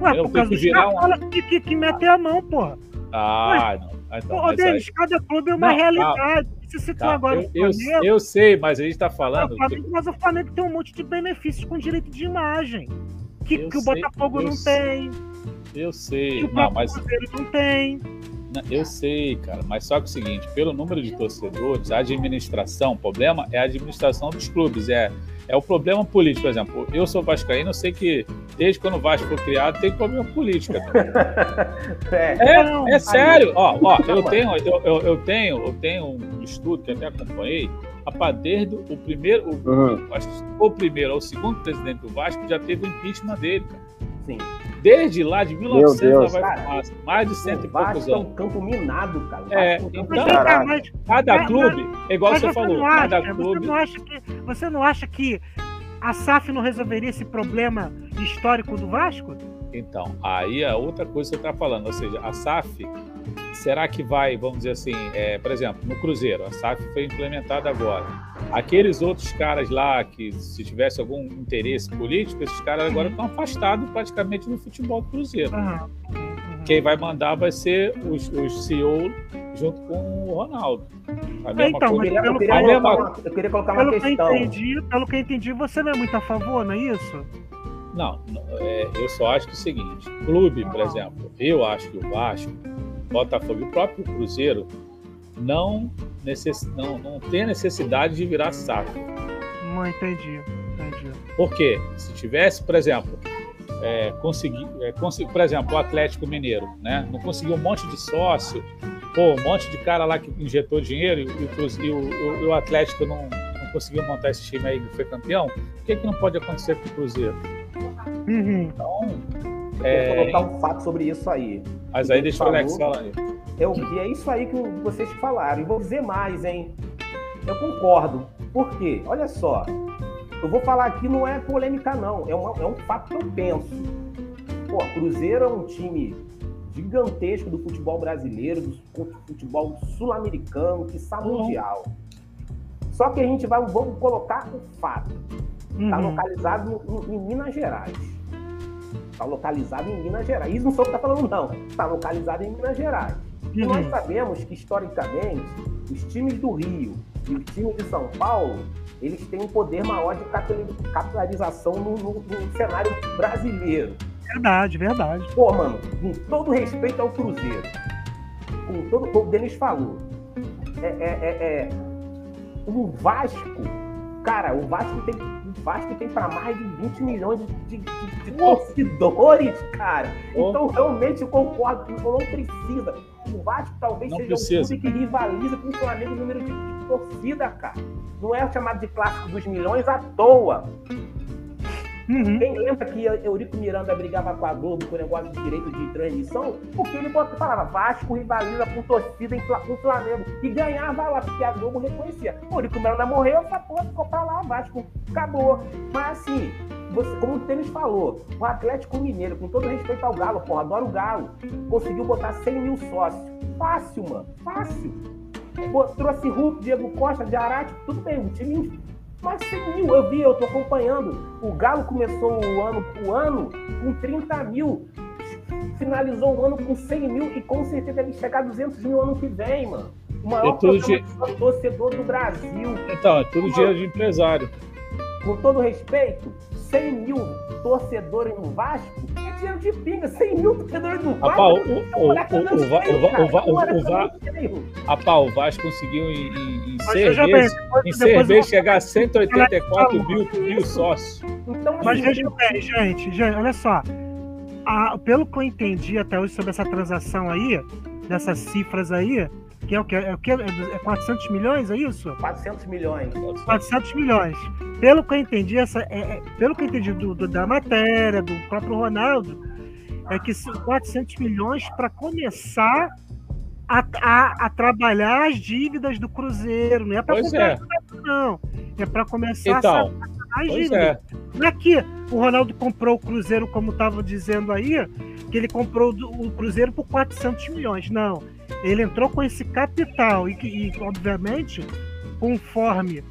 Ué, Eu por causa que dos virar um- caras que, que, que metem a mão, porra. Ah, não. Ah, Então, Ô, mas aí- cada clube é uma Não, realidade. Você citou Tá, agora eu, o eu, Flamengo. eu sei, mas a gente está falando. o Flamengo, mas o Flamengo tem um monte de benefícios com direito de imagem. Que, Eu que o Botafogo eu não sei. tem. Eu Que sei, o não, mas, Cruzeiro não tem. Eu sei, cara, mas só que é o seguinte, pelo número de torcedores, a administração, o problema é a administração dos clubes, é, é o problema político, por exemplo. Eu sou vascaíno, eu sei que desde quando o Vasco foi criado tem problema político. cara. É, É, é sério. Ó, ó, eu tenho, eu, eu, eu tenho, eu tenho um estudo que até acompanhei. Rapaz, desde o primeiro, o, Uhum. que o primeiro ou o segundo presidente do Vasco já teve o impeachment dele, cara. Sim. Desde lá de 1900 lá Deus. vai Cara, mais de cento e O poucos Vasco é anos. um campo minado, cara. É, é um campo então- Mas, vem cá, Caralho. mas, Cada Mas- clube, é igual mas você você falou, não acha, cada você clube. não acha que você não acha que a SAF não resolveria esse problema histórico do Vasco? Então, aí é outra coisa que você está falando, ou seja, a SAF, será que vai, vamos dizer assim, é, por exemplo, no Cruzeiro, a SAF foi implementada agora. Aqueles outros caras lá que, se tivesse algum interesse político, esses caras agora estão afastados praticamente do futebol do Cruzeiro. Uhum. Quem vai mandar vai ser os, os CEO junto com o Ronaldo. A mesma então, Eu coisa. queria, eu queria colocar, uma, eu queria colocar uma Pelo que, eu questão. entendi, pelo que eu entendi, você não é muito a favor, não é isso? Não, é, eu só acho que é o seguinte: clube, por exemplo, eu acho que o Vasco, Botafogo e o próprio Cruzeiro não, necess, não, não tem necessidade de virar SAF. Não entendi. Entendi. Por quê? Se tivesse, por exemplo, é, conseguir, é, consegui- por exemplo, o Atlético Mineiro, né? Não conseguiu um monte de sócio, pô, um monte de cara lá que injetou dinheiro e, o Cruz- e o, e o Atlético não conseguiu montar esse time aí que foi campeão. Por que, que não pode acontecer com o Cruzeiro? Uhum. Então, Eu é, colocar um fato sobre isso aí. mas aí deixa o Alex falar aí. É, o, que é isso aí que vocês falaram. E vou dizer mais, hein? Eu concordo. Por quê? Olha só. Eu vou falar aqui, não é polêmica, não. É, uma- é um fato que eu penso. Pô, Cruzeiro é um time gigantesco do futebol brasileiro, do futebol sul-americano, que está Uhum. Só que a gente vai, vamos colocar o fato. Está Uhum. localizado no- em Minas Gerais. Está localizado em Minas Gerais. Isso não sou eu que está falando, não. Está localizado em Minas Gerais. E Uhum. nós sabemos que, historicamente, os times do Rio e os times de São Paulo, eles têm um poder maior de capitali- capitalização no, no- no cenário brasileiro. Verdade, verdade. Pô, mano, com todo respeito ao Cruzeiro, com todo como o Denis falou, é, é, é, é, o Vasco, cara, o Vasco tem, o Vasco tem para mais de 20 milhões de, de- de- de torcedores, cara. Oh. Então, realmente, eu concordo, não não precisa. O Vasco talvez Não seja precisa. um clube que rivaliza com o Flamengo em número de, de torcida, cara. Não é chamado de clássico dos milhões à toa. Uhum. Quem lembra que Eurico Miranda brigava com a Globo o negócio de direito de transmissão? Porque ele falava Vasco rivaliza com torcida com Flamengo. E ganhava lá, porque a Globo reconhecia. Eurico Miranda morreu, essa porra ficou pra lá, Vasco acabou. Mas assim, você, como o Tênis falou, o Atlético Mineiro, com todo respeito ao Galo, porra, adoro o Galo, conseguiu botar 100 mil sócios. Fácil, mano, fácil. Pô, trouxe Hulk, Diego Costa, de tudo bem, o time mas 100 mil, eu vi, eu tô acompanhando. O Galo começou o ano, o ano com 30 mil, finalizou o ano com 100 mil e com certeza deve chegar a 200 mil ano que vem, mano. O maior É programa de torcedor do Brasil. Então, é tudo dinheiro de empresário. Com todo respeito, 100 mil torcedores no Vasco dinheiro de pinga. 100 mil torcedores no Vasco. Rapaz, o- Vasco conseguiu em, em, seis meses, em seis meses chegar a 184 mil, mil sócios. Então, Mas assim, veja bem, gente, gente, olha só. A- pelo que eu entendi até hoje sobre essa transação aí, dessas cifras aí, que é o que? É, o que? é 400 milhões, é isso? 400 milhões. 400 milhões. Pelo que eu entendi, essa, é, é- pelo que eu entendi do, do- da matéria, do próprio Ronaldo, é que são 400 milhões para começar a, a, a trabalhar as dívidas do Cruzeiro. Não é para comprar é. jogador, não. É para começar Então, a sanar as dívidas. é. Não é que o Ronaldo comprou o Cruzeiro, como estava dizendo aí, que ele comprou do- o Cruzeiro por 400 milhões. Não. Ele entrou com esse capital e, que- e, obviamente, conforme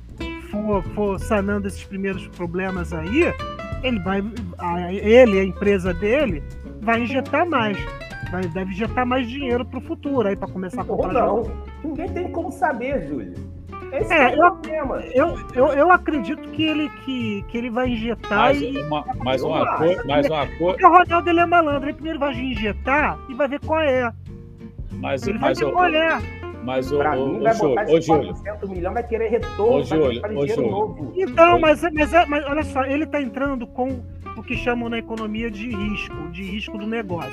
for, for sanando esses primeiros problemas aí, ele vai, a- ele, a empresa dele, vai injetar mais. Vai, deve injetar mais dinheiro para o futuro aí para começar a Ou comprar jogador. não. Ninguém tem como saber, Júlio. Esse É, é, o eu- problema. Eu, eu, eu acredito que ele, que, que ele vai injetar Mais e, uma, mais uma coisa, mais uma coisa. Porque o Ronaldo ele é malandro. Ele primeiro vai injetar e vai ver qual é. Mas, Ele vai mas, de mulher. mas ô, Pra ô, mim, vai Júlio, botar ô, Júlio, 400 milhões, vai querer retorno, Ô, Júlio, Júlio. novo. Então, mas, mas, é- mas olha só, ele está entrando com o que chamam na economia de risco, de risco do negócio.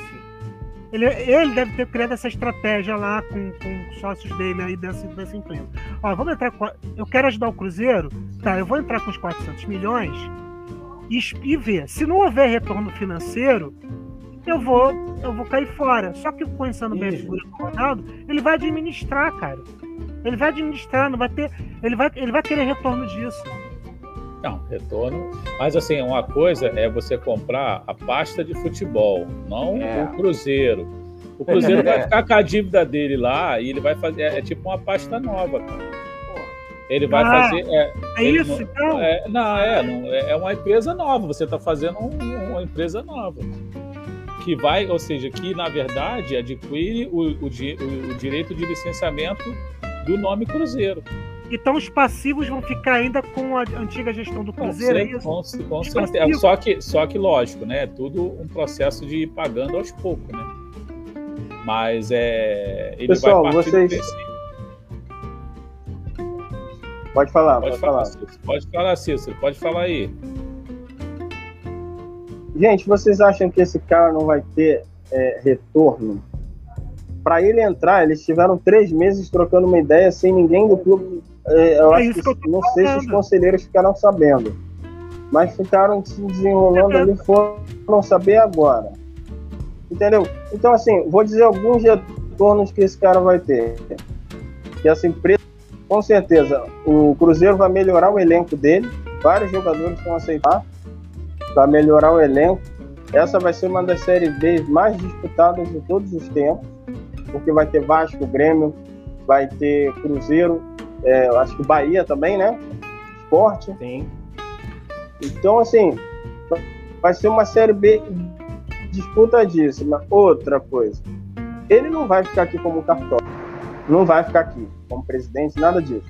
Ele, ele deve ter criado essa estratégia lá com, com os sócios dele aí dessa, dessa empresa. Ó, vamos entrar com. Eu quero ajudar o Cruzeiro, tá? Eu vou entrar com os 400 milhões e, e ver. Se não houver retorno financeiro, eu vou, eu vou cair fora. Só que conhecendo bem a Isso. figura do Ronaldo, ele vai administrar, cara. Ele vai administrar, não vai ter. Ele vai, ele vai querer retorno disso. Não, retorno. Mas assim, uma coisa é você comprar a pasta de futebol, não É. o Cruzeiro. O Cruzeiro vai ficar com a dívida dele lá e ele vai fazer. É, é tipo uma pasta nova, cara. Ele vai Ah, fazer. É, É isso, não- então? é, não, é, não, é é uma empresa nova. Você está fazendo um- uma empresa nova. Que vai, ou seja, que na verdade adquire o, o o- o direito de licenciamento do nome Cruzeiro. Então os passivos vão ficar ainda com a antiga gestão do Com, Cruzeiro, é cer- isso? com, com Os certeza. Só que, só que, lógico, né? É tudo um processo de ir pagando aos poucos, né? Mas é. Ele Pessoal, vai partir vocês- Pode falar, Pode pode, falar, falar. Cícero. Pode falar, Cícero. Pode falar aí. Gente, vocês acham que esse cara não vai ter é, retorno? Para ele entrar, eles tiveram três meses trocando uma ideia sem ninguém do clube. é, eu É acho que, que eu não sei se os falando. conselheiros ficaram sabendo, mas ficaram se desenrolando ali, foram saber agora. Entendeu? Então, assim, vou dizer alguns retornos que esse cara vai ter. Que essa empresa, com certeza, o Cruzeiro vai melhorar o elenco dele, vários jogadores vão aceitar para melhorar o elenco. Essa vai ser uma das séries B mais disputadas de todos os tempos, porque vai ter Vasco, Grêmio, vai ter Cruzeiro, é, acho que Bahia também, né? Esporte. sim. Então, assim, vai ser uma série B disputadíssima. Outra coisa, ele não vai ficar aqui como cartório, não vai ficar aqui como presidente, nada disso.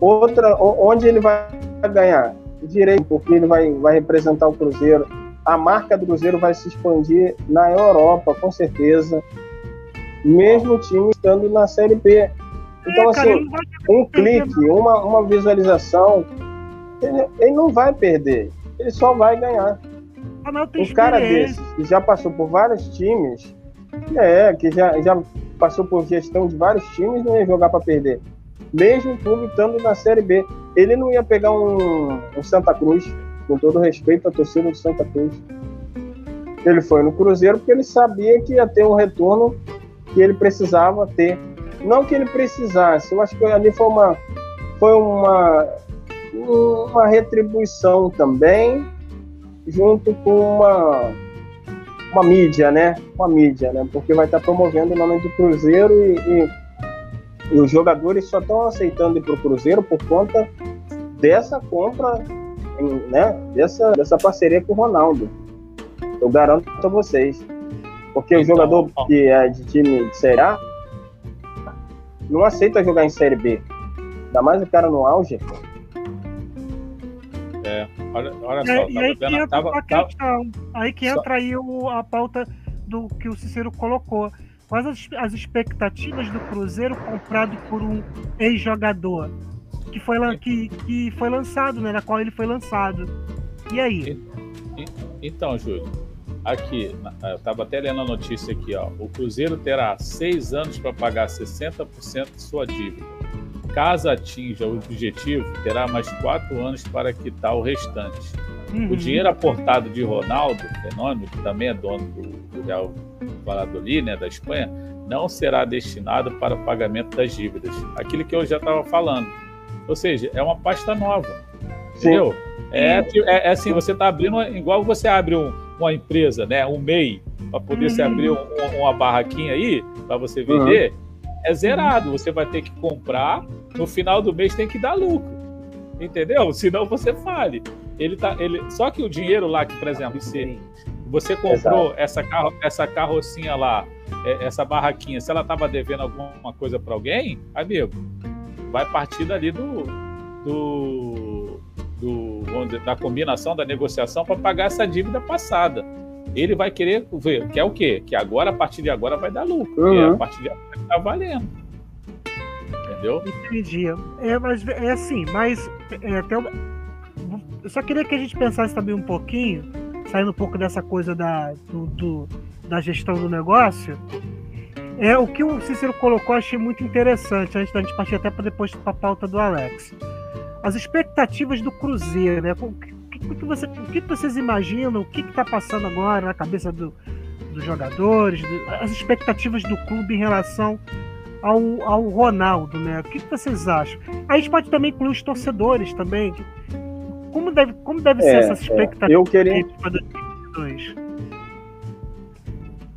Outra, onde ele vai ganhar? Direito, porque ele vai, vai representar o Cruzeiro. A marca do Cruzeiro vai se expandir na Europa, com certeza. Mesmo o time estando na Série B. Então, É, assim, um clique, uma, uma visualização, ele, ele não vai perder, ele só vai ganhar. Ah, Um cara desse, que já passou por vários times, é, que já, já passou por gestão de vários times, não ia jogar para perder. Mesmo o clube estando na Série B. Ele não ia pegar um, um Santa Cruz, com todo respeito à torcida do Santa Cruz. Ele foi no Cruzeiro porque ele sabia que ia ter um retorno que ele precisava ter. Não que ele precisasse, eu acho que ali foi uma, foi uma, uma retribuição também, junto com uma, uma mídia, né? Uma mídia, né? Porque vai estar promovendo o nome do Cruzeiro e, e- os jogadores só estão aceitando ir para o Cruzeiro por conta dessa compra, né? Dessa, dessa parceria com o Ronaldo. Eu garanto a vocês. Porque o Então, jogador ó. que é de time de Série A não aceita jogar em Série B. Ainda mais o cara no auge. É, olha, olha É, só, e tava aí que entra Tava, a tava- questão. Aí que Só- entra aí o- a pauta do que o Cicero colocou. Quais as, as expectativas do Cruzeiro comprado por um ex-jogador que foi, que, que foi lançado, né? Na qual ele foi lançado. E aí? Então, Júlio, aqui, eu estava até lendo a notícia aqui, ó. O Cruzeiro terá seis anos para pagar 60% de sua dívida. Caso atinja o objetivo, terá mais quatro anos para quitar o restante. Uhum. O dinheiro aportado de Ronaldo, fenômeno, que também é dono do, do Real Valladolid, né, da Espanha, não será destinado para o pagamento das dívidas. Aquilo que eu já estava falando. Ou seja, é uma pasta nova. Entendeu? É, ti- é, é assim, você está abrindo, igual você abre um- uma empresa, né? Um MEI, para poder se Uhum. abrir um- um- uma barraquinha aí, para você vender, é zerado. Você vai ter que comprar, no final do mês tem que dar lucro. Entendeu? Senão você fale. Ele tá, ele, só que o dinheiro lá, que, por exemplo, você, você comprou essa, carro, essa carrocinha lá, é, essa barraquinha, se ela estava devendo alguma coisa para alguém, amigo, vai partir dali do, do, do da combinação da negociação para pagar essa dívida passada. Ele vai querer ver, quer o quê? Que agora, a partir de agora, vai dar lucro. Uhum. Que a partir de agora tá valendo. Entendeu? Entendi. É, mas é assim, mas é, até eu, eu só queria que a gente pensasse também um pouquinho, saindo um pouco dessa coisa da, do, do- da gestão do negócio. É o que o Cícero colocou, eu achei muito interessante, antes da gente partir até para depois para a pauta do Alex. As expectativas do Cruzeiro, né? O que, você, o que vocês imaginam? O que está passando agora na cabeça do- dos jogadores? do- as expectativas do clube em relação ao, ao Ronaldo, né? O que, vocês acham? A gente pode também incluir os torcedores também. Como deve, como deve ser É, essa é. expectativa Eu queria, para 2022?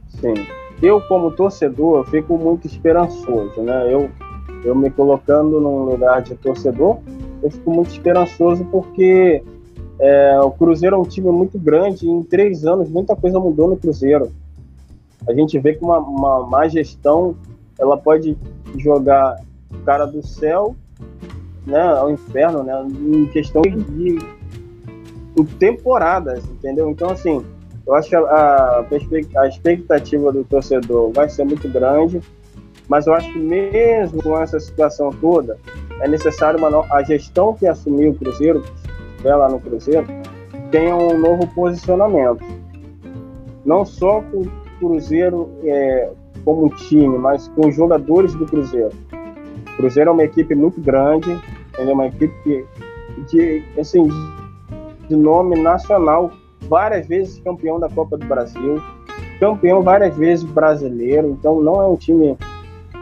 sim. Eu, como torcedor, fico muito esperançoso, né? Eu, eu me colocando num lugar de torcedor, eu fico muito esperançoso porque é, o Cruzeiro é um time muito grande e em três anos muita coisa mudou no Cruzeiro. A gente vê que uma, uma má gestão ela pode jogar o cara do céu né, ao inferno, né, em questão de, de temporadas, entendeu? Então, assim, eu acho que a, a, expectativa do torcedor vai ser muito grande, mas eu acho que mesmo com essa situação toda, é necessário uma a gestão que assumiu o Cruzeiro, que estiver lá no Cruzeiro, tenha um novo posicionamento. Não só com o Cruzeiro é, como um time, mas com os jogadores do Cruzeiro. O Cruzeiro é uma equipe muito grande, é uma equipe que, de, assim, de nome nacional, várias vezes campeão da Copa do Brasil, campeão várias vezes brasileiro, então não é um time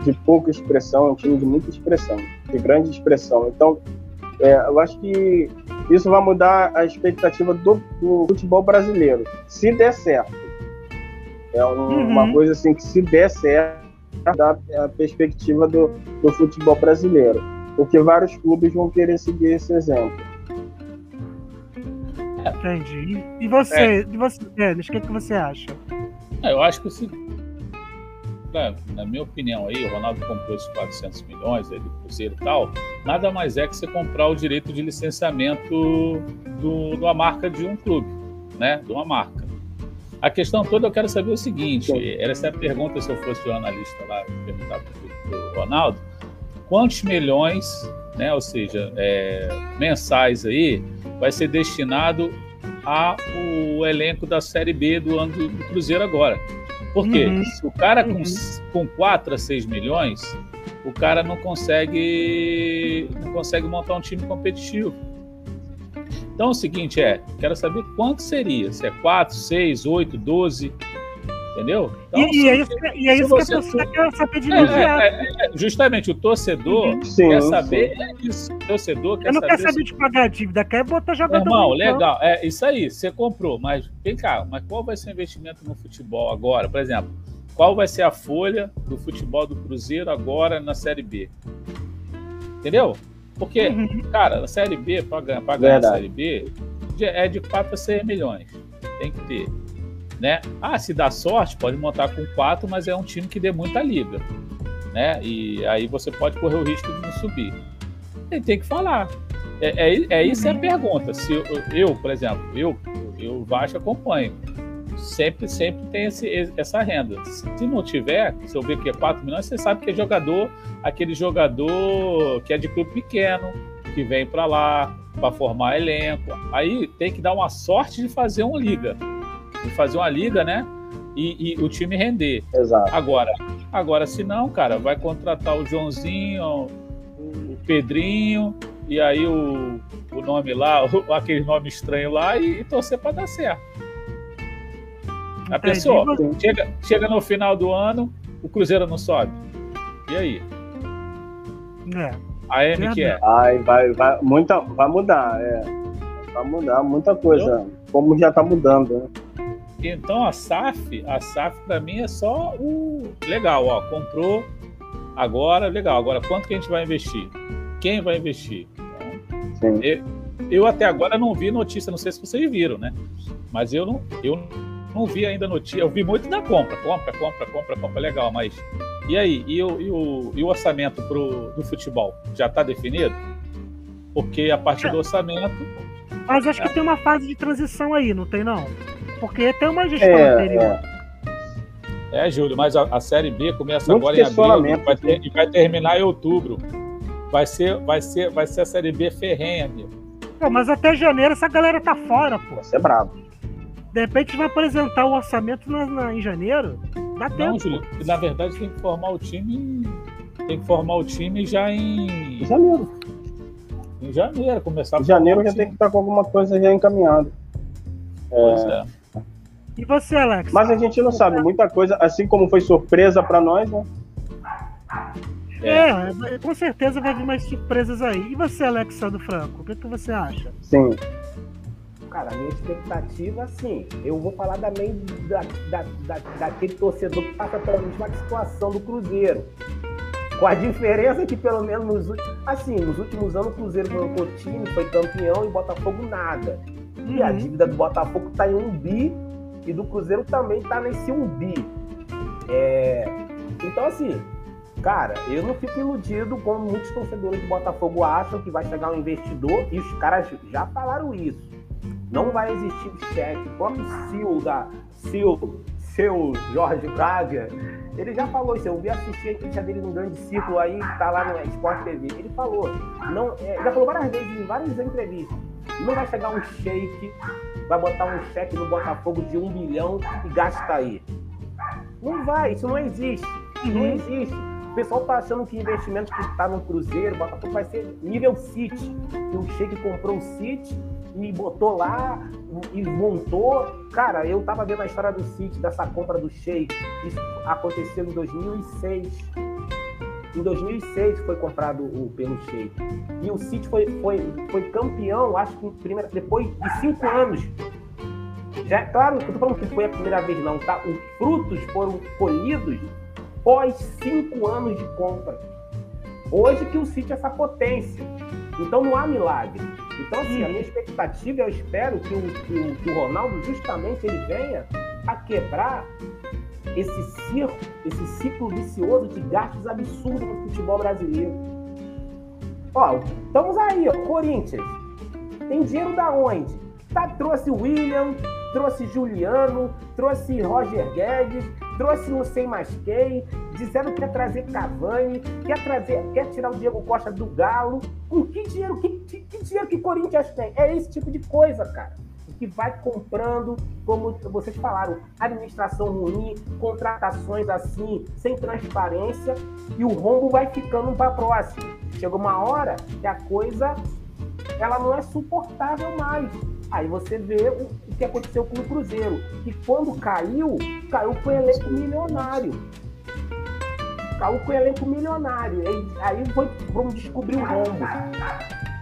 de pouca expressão, é um time de muita expressão, de grande expressão. Então, é, eu acho que isso vai mudar a expectativa do, do futebol brasileiro, se der certo. É um- Uhum. uma coisa assim que se der certo, dá a perspectiva do, do futebol brasileiro, porque vários clubes vão querer seguir esse exemplo. Entendi. E você, e você Denis, o que, que você acha? É, eu acho que. Né, na minha opinião aí, o Ronaldo comprou esses 400 milhões aí do Cruzeiro e tal, nada mais é que você comprar o direito de licenciamento do, de uma marca de um clube, né? De uma marca. A questão toda eu quero saber o seguinte: era essa a pergunta se eu fosse jornalista lá, perguntar para o Ronaldo, quantos milhões, né? Ou seja, é, mensais aí, vai ser destinado ao elenco da Série B do ano do Cruzeiro agora. Porque Uhum. se o cara com, Uhum. com 4 a 6 milhões, o cara não consegue não consegue montar um time competitivo. Então é o seguinte é, quero saber quanto seria, se é 4, 6, 8, 12, entendeu? Então, e, e é isso, que- e é isso que a pessoa quer saber de é, imediato. é, é, é, justamente o torcedor Sim, quer saber é isso. O torcedor quer Eu não saber quero saber de pagar a dívida, quer botar jogador. Irmão, no campo. legal. É isso aí, você comprou, mas vem cá, mas qual vai ser o investimento no futebol agora? Por exemplo, qual vai ser a folha do futebol do Cruzeiro agora na Série B? Entendeu? Porque, Uhum. cara, na Série B, para ganhar, pra ganhar a. Série B, é de 4 a 6 milhões. Tem que ter. Né? Ah, se dá sorte, pode montar com 4, mas é um time que dê muita liga. Né? E aí você pode correr o risco de não subir. Ele tem que falar. É, é, é isso é a pergunta. Se eu, eu, por exemplo, eu, eu Vasco acompanho. Sempre, sempre tem esse, essa renda. Se não tiver, se eu ver que é 4 milhões, você sabe que é jogador, aquele jogador que é de clube pequeno, que vem para lá para formar elenco. Aí tem que dar uma sorte de fazer uma liga. De fazer uma liga, né? E, e o time render. Exato. Agora, agora se não, cara, vai contratar o Joãozinho, o Pedrinho, e aí o, o nome lá, o- aquele nome estranho lá, e, e torcer para dar certo. A pessoa chega, chega no final do ano, o Cruzeiro não sobe. E aí? É. A M que é? Ai, vai, vai, muita, vai mudar, é. Vai mudar muita coisa, como já tá mudando, né? Então a SAF, a SAF para mim é só o legal, ó, comprou agora, legal. Agora quanto que a gente vai investir? Quem vai investir? Sim. Eu até agora não vi notícia, não sei se vocês viram, né? Mas eu não, eu não vi ainda notícia. Eu vi muito da compra, compra, compra, compra, compra, legal. Mas e aí? E o, e o, e o orçamento pro, do futebol já está definido? Porque a partir do orçamento Mas acho que tem uma fase de transição aí, não tem não? Porque tem uma gestão É, anterior. é. É, Júlio, mas a, a Série B começa Muito agora em abril e vai, ter- e vai terminar em outubro. Vai ser, vai ser, vai ser a Série B ferrenha, amigo. Pô, mas até janeiro essa galera tá fora, pô. Você é brabo. De repente vai apresentar o orçamento na- na- em janeiro. Dá Não, tempo. Júlio, na verdade tem que formar o time. Tem que formar o time já em, Em janeiro. em janeiro, começar a Em janeiro já tem que estar com alguma coisa já encaminhada. Pois é. E você, Alex? Mas a gente não sabe muita coisa, assim como foi surpresa pra nós, né? É, com certeza vai vir mais surpresas aí. E você, Alexandre Franco, o que, que você acha? Sim. Cara, a minha expectativa, assim, eu vou falar também da, da, da, daquele torcedor que passa pela mesma situação do Cruzeiro. Com a diferença que, pelo menos, nos, últimos- assim, nos últimos anos, o Cruzeiro colocou time, foi campeão e o Botafogo nada. E a Uhum. dívida do Botafogo tá em um bi e do Cruzeiro também tá nesse um bi. É, Então, assim, cara, eu não fico iludido como muitos torcedores do Botafogo acham que vai chegar um investidor e os caras já falaram isso. Não vai existir cheque. O próprio CEO da CEO, seu Jorge Braga, ele já falou isso. Eu vi assistir a entrevista dele num grande círculo aí, que tá lá no Sport TV. Ele falou, não, é, já falou várias vezes em várias entrevistas. Não vai chegar um shake, vai botar um cheque no Botafogo de um bilhão e gasta aí. Não vai, isso não existe. Não Uhum. existe. O pessoal tá achando que investimento que está no Cruzeiro, Botafogo vai ser nível City. Que o Sheik comprou o City e botou lá e montou. Cara, eu tava vendo a história do City, dessa compra do Sheik. Isso aconteceu em 2006. Em 2006 foi comprado o, pelo Sheik. E o City foi, foi, foi campeão, acho que primeira, depois de cinco anos. Já, claro, eu tô falando que foi a primeira vez, não, tá? Os frutos foram colhidos pós cinco anos de compra. Hoje que o City é essa potência. Então não há milagre. Então, assim, a minha expectativa, eu espero que o, que o, que o Ronaldo justamente ele venha a quebrar esse circo, esse ciclo vicioso de gastos absurdos no futebol brasileiro. Ó, estamos aí, ó, Corinthians. Tem dinheiro da onde? Tá, trouxe William, trouxe Juliano, trouxe Roger Guedes, trouxe não sei mais quem, dizendo que quer trazer Cavani, quer trazer, quer tirar o Diego Costa do Galo. Com que dinheiro, que, que, que dinheiro que Corinthians tem? É esse tipo de coisa, cara. Que vai comprando, como vocês falaram, administração ruim, contratações assim, sem transparência, e o rombo vai ficando para próximo. Chega uma hora que a coisa ela não é suportável mais. Aí você vê o, que aconteceu com o Cruzeiro, que quando caiu, caiu com elenco milionário. Caiu com elenco milionário. Aí foi, vamos descobrir o rombo.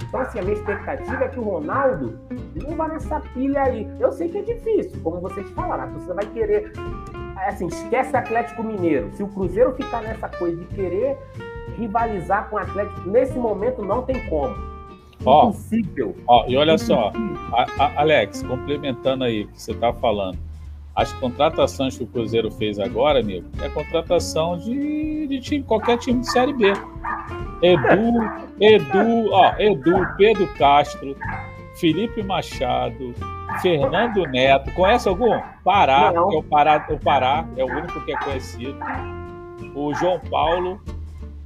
Então, assim, a minha expectativa é que o Ronaldo não vá nessa pilha aí. Eu sei que é difícil, como vocês falaram, a torcida vai querer. Assim, esquece Atlético Mineiro. Se o Cruzeiro ficar nessa coisa de querer rivalizar com o Atlético, nesse momento não tem como. Ó, Impossível. Ó, e olha só, a- a- Alex, complementando aí o que você está falando, as contratações que o Cruzeiro fez agora, amigo, é contratação de, de time, qualquer time de Série B. Edu, Edu, ó, Edu, Pedro Castro, Felipe Machado, Fernando Neto. Conhece algum? Pará, é o Pará, o Pará é o único que é conhecido. O João Paulo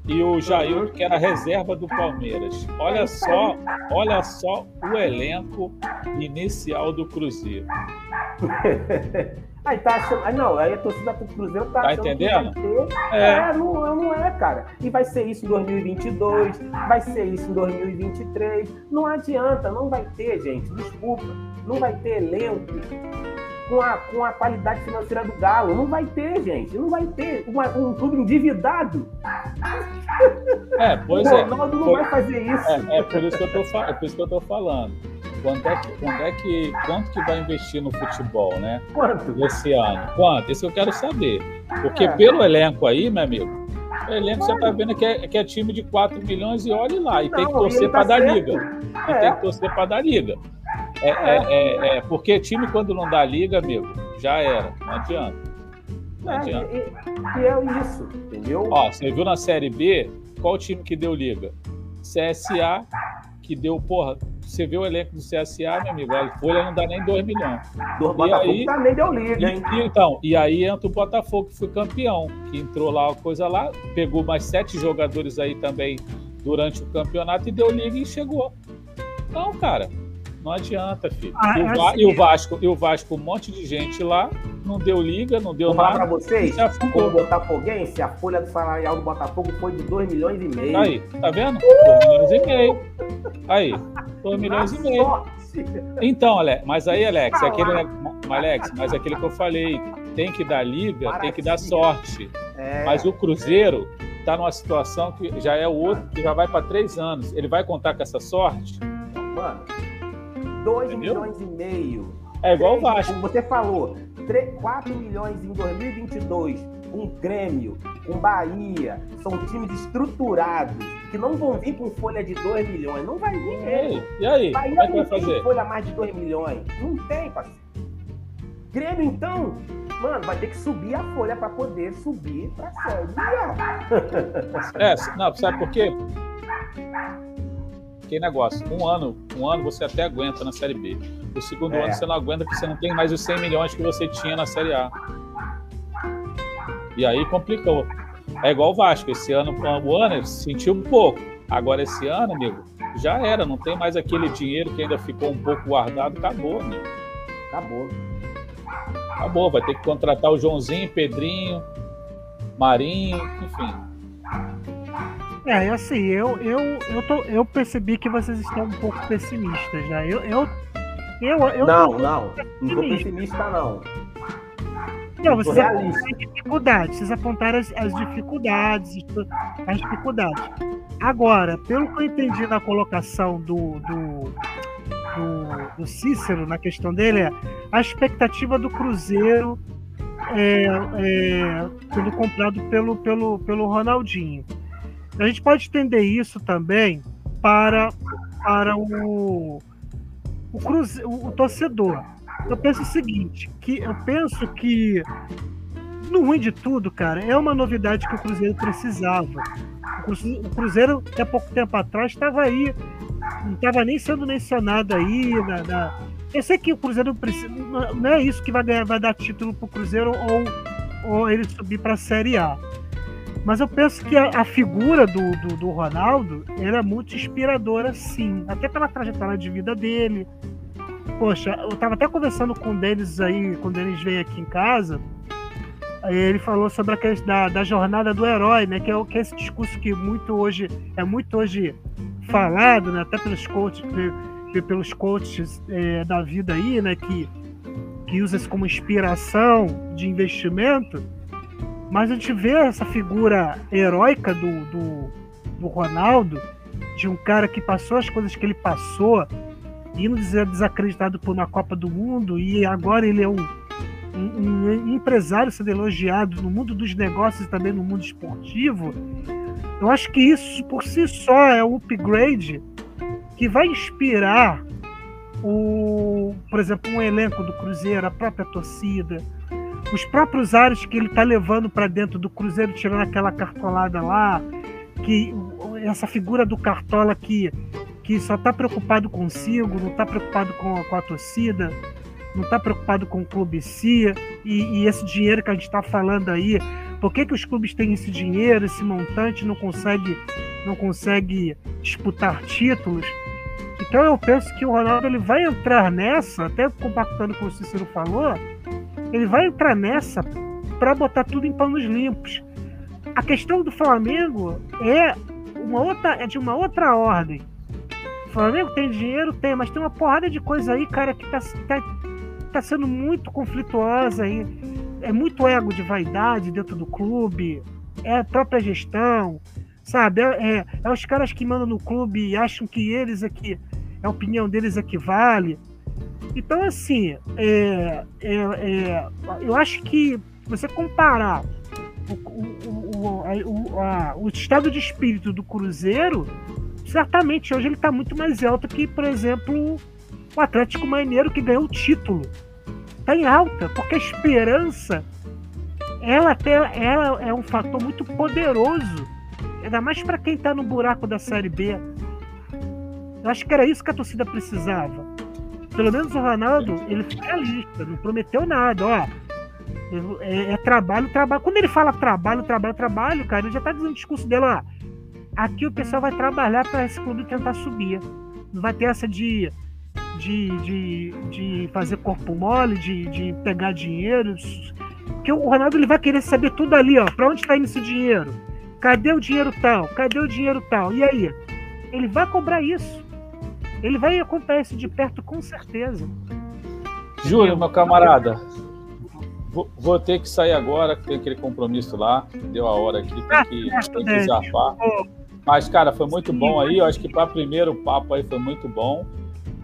e o Jair, que era reserva do Palmeiras. Olha só, olha só o elenco inicial do Cruzeiro. Aí tá achando. Aí não, aí a torcida do Cruzeiro tá, Tá achando entendendo? que vai ter. É. É, não, não é, cara. E vai ser isso em 2022, vai ser isso em 2023. Não adianta, não vai ter, gente. Desculpa. Não vai ter elenco com a, com a qualidade financeira do Galo. Não vai ter, gente. Não vai ter uma- um clube endividado. É, pois o é. Ronaldo não Foi- vai fazer isso. É, é por isso que eu tô, é por isso que eu tô falando. Quando é que, quando é que, quanto que vai investir no futebol, né? Quanto? Esse ano? Quanto? Isso eu quero saber. Porque É. pelo elenco aí, meu amigo, o elenco você tá vendo que é, que é time de 4 milhões e olhe lá. E tem que Não, torcer ele para tá dar liga. E É. tem que torcer para dar liga. É, é, é, é, porque time quando não dá liga, amigo, já era. Não adianta. Não É, adianta. e, e- e é isso, entendeu? Ó, você viu na Série B, qual time que deu liga? CSA, que deu, porra, você vê o elenco do CSA, meu amigo, a folha não dá nem 2 milhões. Do Botafogo aí- também deu liga, hein? E, e então, e aí entra o Botafogo, que foi campeão, que entrou lá, coisa lá, pegou mais sete jogadores aí também durante o campeonato e deu liga e chegou. Então, cara, não adianta, filho. Ah, e, o é Va- assim- e o Vasco, e o Vasco, um monte de gente lá, não deu liga, não deu Vou falar pra nada. vocês, como botafoguense, a folha do salarial do Botafogo foi de 2 milhões e meio. Aí, tá vendo? 2 milhões e meio. Aí, 2 milhões e meio. Então, Alex, mas aí, Alex, aquele, Alex, mas aquele que eu falei, tem que dar liga, tem que dar sorte. É, Mas o Cruzeiro está numa situação que já é o outro, que já vai para três anos. Ele vai contar com essa sorte? mano, 2 Entendeu? milhões e meio. É igual o Vasco. Como você falou, 4 milhões em 2022, com Grêmio, com Bahia, são times estruturados, que não vão vir com folha de 2 milhões. Não vai vir E mesmo. aí? E aí? Bahia Como é que vai não tem fazer? folha mais de 2 milhões. Não tem, parceiro. Grêmio, então, mano, vai ter que subir a folha para poder subir pra série. A. É, não, sabe por quê? Que negócio. Um ano, um ano você até aguenta na Série B. O segundo É. ano você não aguenta porque você não tem mais os 100 milhões que você tinha na Série A. E aí complicou. É igual o Vasco. Esse ano, o ano sentiu um pouco. Agora esse ano, amigo, já era. Não tem mais aquele dinheiro que ainda ficou um pouco guardado. Acabou, amigo. Acabou. Acabou. Vai ter que contratar o Joãozinho, Pedrinho, Marinho, enfim. É, e assim, eu, eu, eu, tô, eu percebi que vocês estão um pouco pessimistas já. Eu, eu, eu, eu não, não. Não tô pessimista. não. Não, vocês apontaram as dificuldades, vocês apontaram as, as dificuldades, as dificuldades. Agora, pelo que eu entendi na colocação do, do, do, do Cícero, na questão dele, é a expectativa do Cruzeiro é, é, sendo comprado pelo, pelo, pelo Ronaldinho. A gente pode estender isso também para, para o, o, cruze, o, torcedor. Eu penso o seguinte, que eu penso que no ruim de tudo, cara, é uma novidade que o Cruzeiro precisava. O Cruzeiro, até pouco tempo atrás estava aí, não estava nem sendo mencionado aí. Na, na- Eu sei que o Cruzeiro precisa, não não é isso que vai, ganhar, vai dar título para o Cruzeiro ou, ou ele subir para a Série A. Mas eu penso que a, a figura do, do, do Ronaldo ela é muito inspiradora, sim. Até pela trajetória de vida dele. Poxa, eu tava até conversando com o Denis aí, quando o Denis veio aqui em casa. Ele falou sobre a questão da, da jornada do herói, né? Que é, que é esse discurso que muito hoje é muito hoje falado, né? Até pelos coaches, pe- pe- pelos coaches é, da vida aí, né? Que, que usa isso como inspiração de investimento. Mas a gente vê essa figura heróica do, do, do Ronaldo, de um cara que passou as coisas que ele passou, indo dizer desacreditado por uma Copa do Mundo, e agora ele é um, um- um empresário sendo elogiado no mundo dos negócios e também no mundo esportivo. Eu acho que isso por si só é um upgrade que vai inspirar o, por exemplo, um elenco do Cruzeiro, a própria torcida, os próprios ares que ele está levando para dentro do Cruzeiro, tirando aquela cartolada lá, que essa figura do cartola que, que só está preocupado consigo, não está preocupado com, com a torcida, não está preocupado com o clube si, e, e esse dinheiro que a gente está falando aí, por que, que os clubes têm esse dinheiro, esse montante, não consegue, não consegue disputar títulos? Então eu penso que o Ronaldo ele vai entrar nessa, até compactando com o que o Cícero falou, ele vai entrar nessa para botar tudo em panos limpos. A questão do Flamengo é uma outra, é de uma outra ordem. O Flamengo tem dinheiro, tem, mas tem uma porrada de coisa aí, cara, que tá, tá, tá sendo muito conflituosa aí. É muito ego de vaidade dentro do clube, é a própria gestão, sabe? É, é, é os caras que mandam no clube e acham que eles aqui, a opinião deles é que vale. Então, assim, é, é, é, eu acho que você comparar o, o, o, a- a- o estado de espírito do Cruzeiro, certamente hoje ele está muito mais alto que, por exemplo, o Atlético Mineiro que ganhou o título. Está em alta, porque a esperança ela, até, ela é um fator muito poderoso, ainda mais para quem está no buraco da Série B. Eu acho que era isso que a torcida precisava. Pelo menos o Ronaldo, ele foi realista, não prometeu nada, ó. É, é, trabalho, trabalho. Quando ele fala trabalho, trabalho, trabalho, cara, ele já tá dizendo o discurso dele, ó. Aqui o pessoal vai trabalhar para esse clube tentar subir. Não vai ter essa de, de, de, de fazer corpo mole, de, de pegar dinheiro. Porque o Ronaldo ele vai querer saber tudo ali, ó. Para onde está indo esse dinheiro? Cadê o dinheiro tal? Cadê o dinheiro tal? E aí? Ele vai cobrar isso. Ele vai acompanhar isso de perto com certeza. Júlio, meu camarada, vou, vou, ter que sair agora, tem aquele compromisso lá, deu a hora aqui, tem que, ah, tem que zarpar. Mas, cara, foi muito bom aí, eu acho que para primeiro papo aí foi muito bom,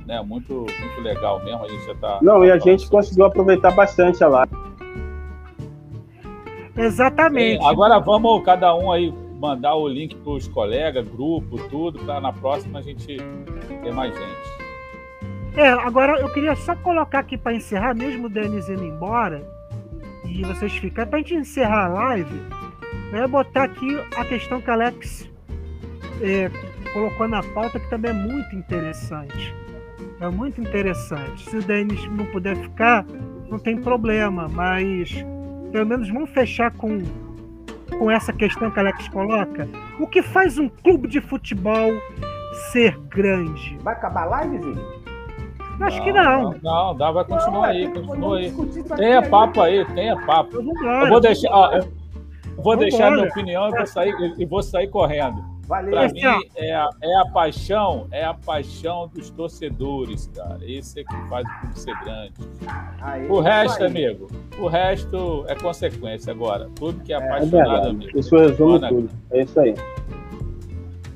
né? Muito, muito legal mesmo, a gente já tá... Não, e a gente conseguiu aproveitar bastante a live. Exatamente. Sim, agora vamos cada um aí mandar o link para os colegas, grupo, tudo, para na próxima a gente ter mais gente. É, agora eu queria só colocar aqui para encerrar, mesmo o Denis indo embora, e vocês ficarem, para a gente encerrar a live, eu ia botar aqui a questão que Alex é, colocou na pauta, que também é muito interessante. É muito interessante. Se o Denis não puder ficar, não tem problema, mas pelo menos vamos fechar com com essa questão que Alex coloca? O que faz um clube de futebol ser grande? Vai acabar a live, Zinho? Acho que não. Não, não dá, vai continuar não, aí, continua aí. Tenha papo aí, tenha papo. Eu vou deixar, ó, eu vou deixar minha opinião e vou sair, e vou sair correndo. Valeu. Pra mim, é a, é a paixão, é a paixão dos torcedores, cara. Esse é que faz o clube ser grande. Aí, o resto, amigo, o resto é consequência agora. Tudo que é, é apaixonado, é amigo. Isso resume tudo. É isso aí.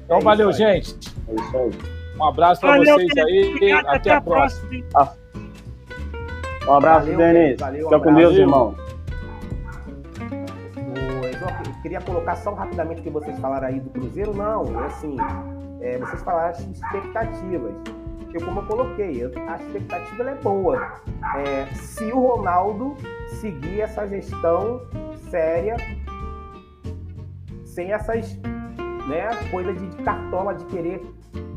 Então, é valeu, aí. gente. É isso aí. Um abraço para vocês aí. Até, até a próxima. próxima. Um abraço, valeu, Denis. Fica com Deus, irmão queria colocar só rapidamente o que vocês falaram aí do Cruzeiro, não, é assim, é, vocês falaram as expectativas. Eu, como eu coloquei, a expectativa é boa. É, se o Ronaldo seguir essa gestão séria, sem essas né, coisas de, cartola de querer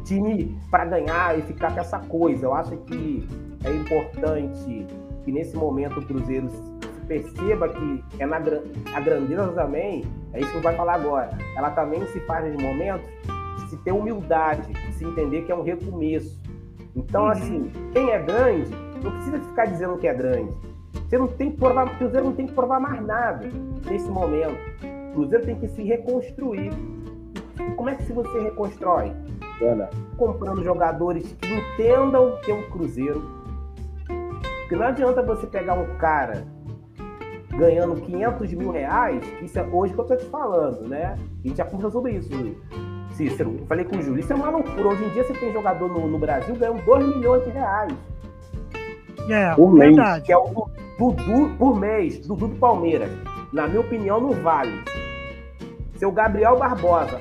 time para ganhar e ficar com essa coisa. Eu acho que é importante que nesse momento o Cruzeiro perceba que é na a grandeza também, é isso que vai falar agora, ela também se faz nos momentos se ter humildade, se entender que é um recomeço. Então, uhum. assim, quem é grande, não precisa ficar dizendo que é grande. Você não tem que provar, o Cruzeiro não tem que provar mais nada nesse momento. O Cruzeiro tem que se reconstruir. Como é que se você reconstrói? Comprando jogadores que entendam que é um Cruzeiro. Porque não adianta você pegar um cara ganhando 500 mil reais, isso é hoje que eu estou te falando, né? A gente já conversou sobre isso, Cícero. Eu falei com o Júlio, isso é uma loucura. Hoje em dia você tem jogador no, no Brasil ganhando 2 milhões de reais. É, por mês. Verdade. Que é o Dudu por mês, Dudu do Palmeiras. Na minha opinião, não vale. Seu Gabriel Barbosa,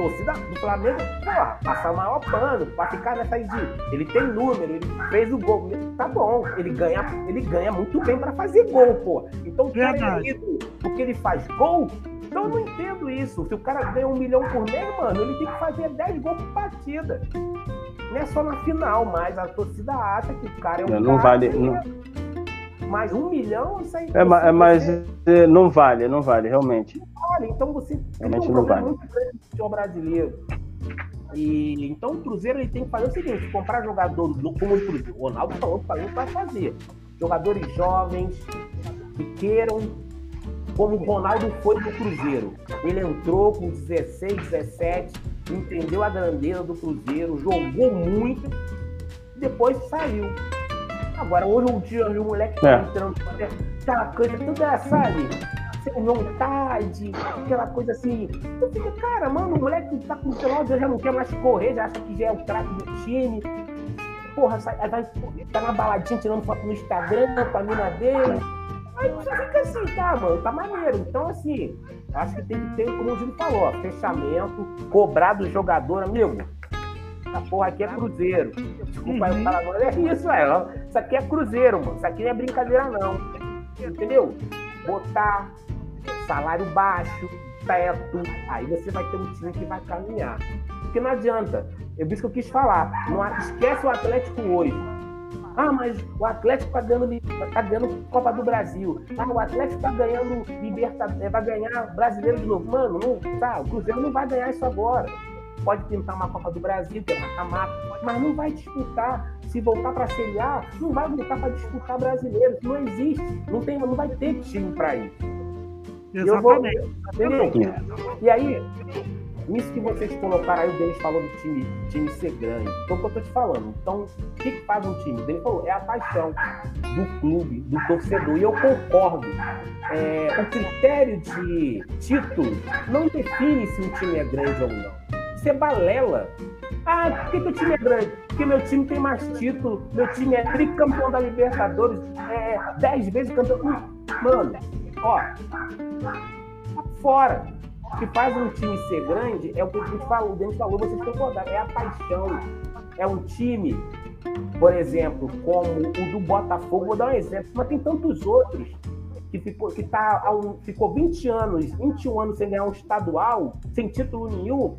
torcida do Flamengo, porra, passar o maior pano pra ficar nessa aí de. Ele tem número, ele fez o gol. Tá bom, ele ganha, ele ganha muito bem pra fazer gol, pô. Então o cara é porque ele faz gol. Então eu não entendo isso. Se o cara ganha um milhão por mês, mano, ele tem que fazer 10 gols por partida. Não é só na final, mas a torcida acha que o cara é um não, não cara. Vale, não... Mas um milhão, isso aí. É, é mas é, não vale, não vale, realmente. Vale, então você realmente tem um não vale. muito grande futebol brasileiro. E, então o Cruzeiro ele tem que fazer o seguinte: comprar jogador como o Cruzeiro. O Ronaldo falou que vai fazer. Jogadores jovens que queiram, como o Ronaldo foi do Cruzeiro. Ele entrou com 16, 17, entendeu a grandeza do Cruzeiro, jogou muito, depois saiu. Agora, hoje um dia o moleque tá é. entrando, aquela coisa toda, sabe? sem vontade, aquela coisa assim. Eu fico, cara, mano, o moleque tá com 19 já não quer mais correr, já acha que já é o craque do time. Porra, sai, vai, tá na baladinha tirando foto no Instagram com a mina dele. Aí você fica assim, tá, mano, tá maneiro. Então, assim, acho que tem que ter, como o Júlio falou, ó, fechamento, cobrar do jogador, amigo. Essa porra aqui é cruzeiro. Desculpa aí o cara agora, é isso, é. Isso aqui é cruzeiro, mano. Isso aqui não é brincadeira, não. Entendeu? Botar salário baixo, teto, aí você vai ter um time que vai caminhar. Porque não adianta. É isso que eu quis falar. Não esquece o Atlético hoje. Ah, mas o Atlético está ganhando, tá ganhando Copa do Brasil. Ah, o Atlético está ganhando Libertadores, vai ganhar Brasileiro de novo. Mano, não, tá, o Cruzeiro não vai ganhar isso agora. Pode pintar uma Copa do Brasil, que é mata-mata, mas não vai disputar. Se voltar para a Série A, não vai voltar para disputar brasileiro. Não existe. Não, tem, não vai ter time para isso. Exatamente. Vou, e aí, isso que vocês colocaram aí, o Denis falou do time, time ser grande. Então, o que eu tô te falando? Então, o que, que faz um time? Ele falou, é a paixão do clube, do torcedor. E eu concordo. É, o critério de título não define se um time é grande ou não. É balela. Ah, por que, o time é grande? Porque meu time tem mais título, meu time é tricampeão da Libertadores, é dez vezes campeão. Mano, ó, tá fora. O que faz um time ser grande é o que a gente falou, o Dente falou, vocês concordaram, é a paixão. É um time, por exemplo, como o do Botafogo, vou dar um exemplo, mas tem tantos outros que ficou, que tá, ficou 20 anos, 21 anos sem ganhar um estadual, sem título nenhum,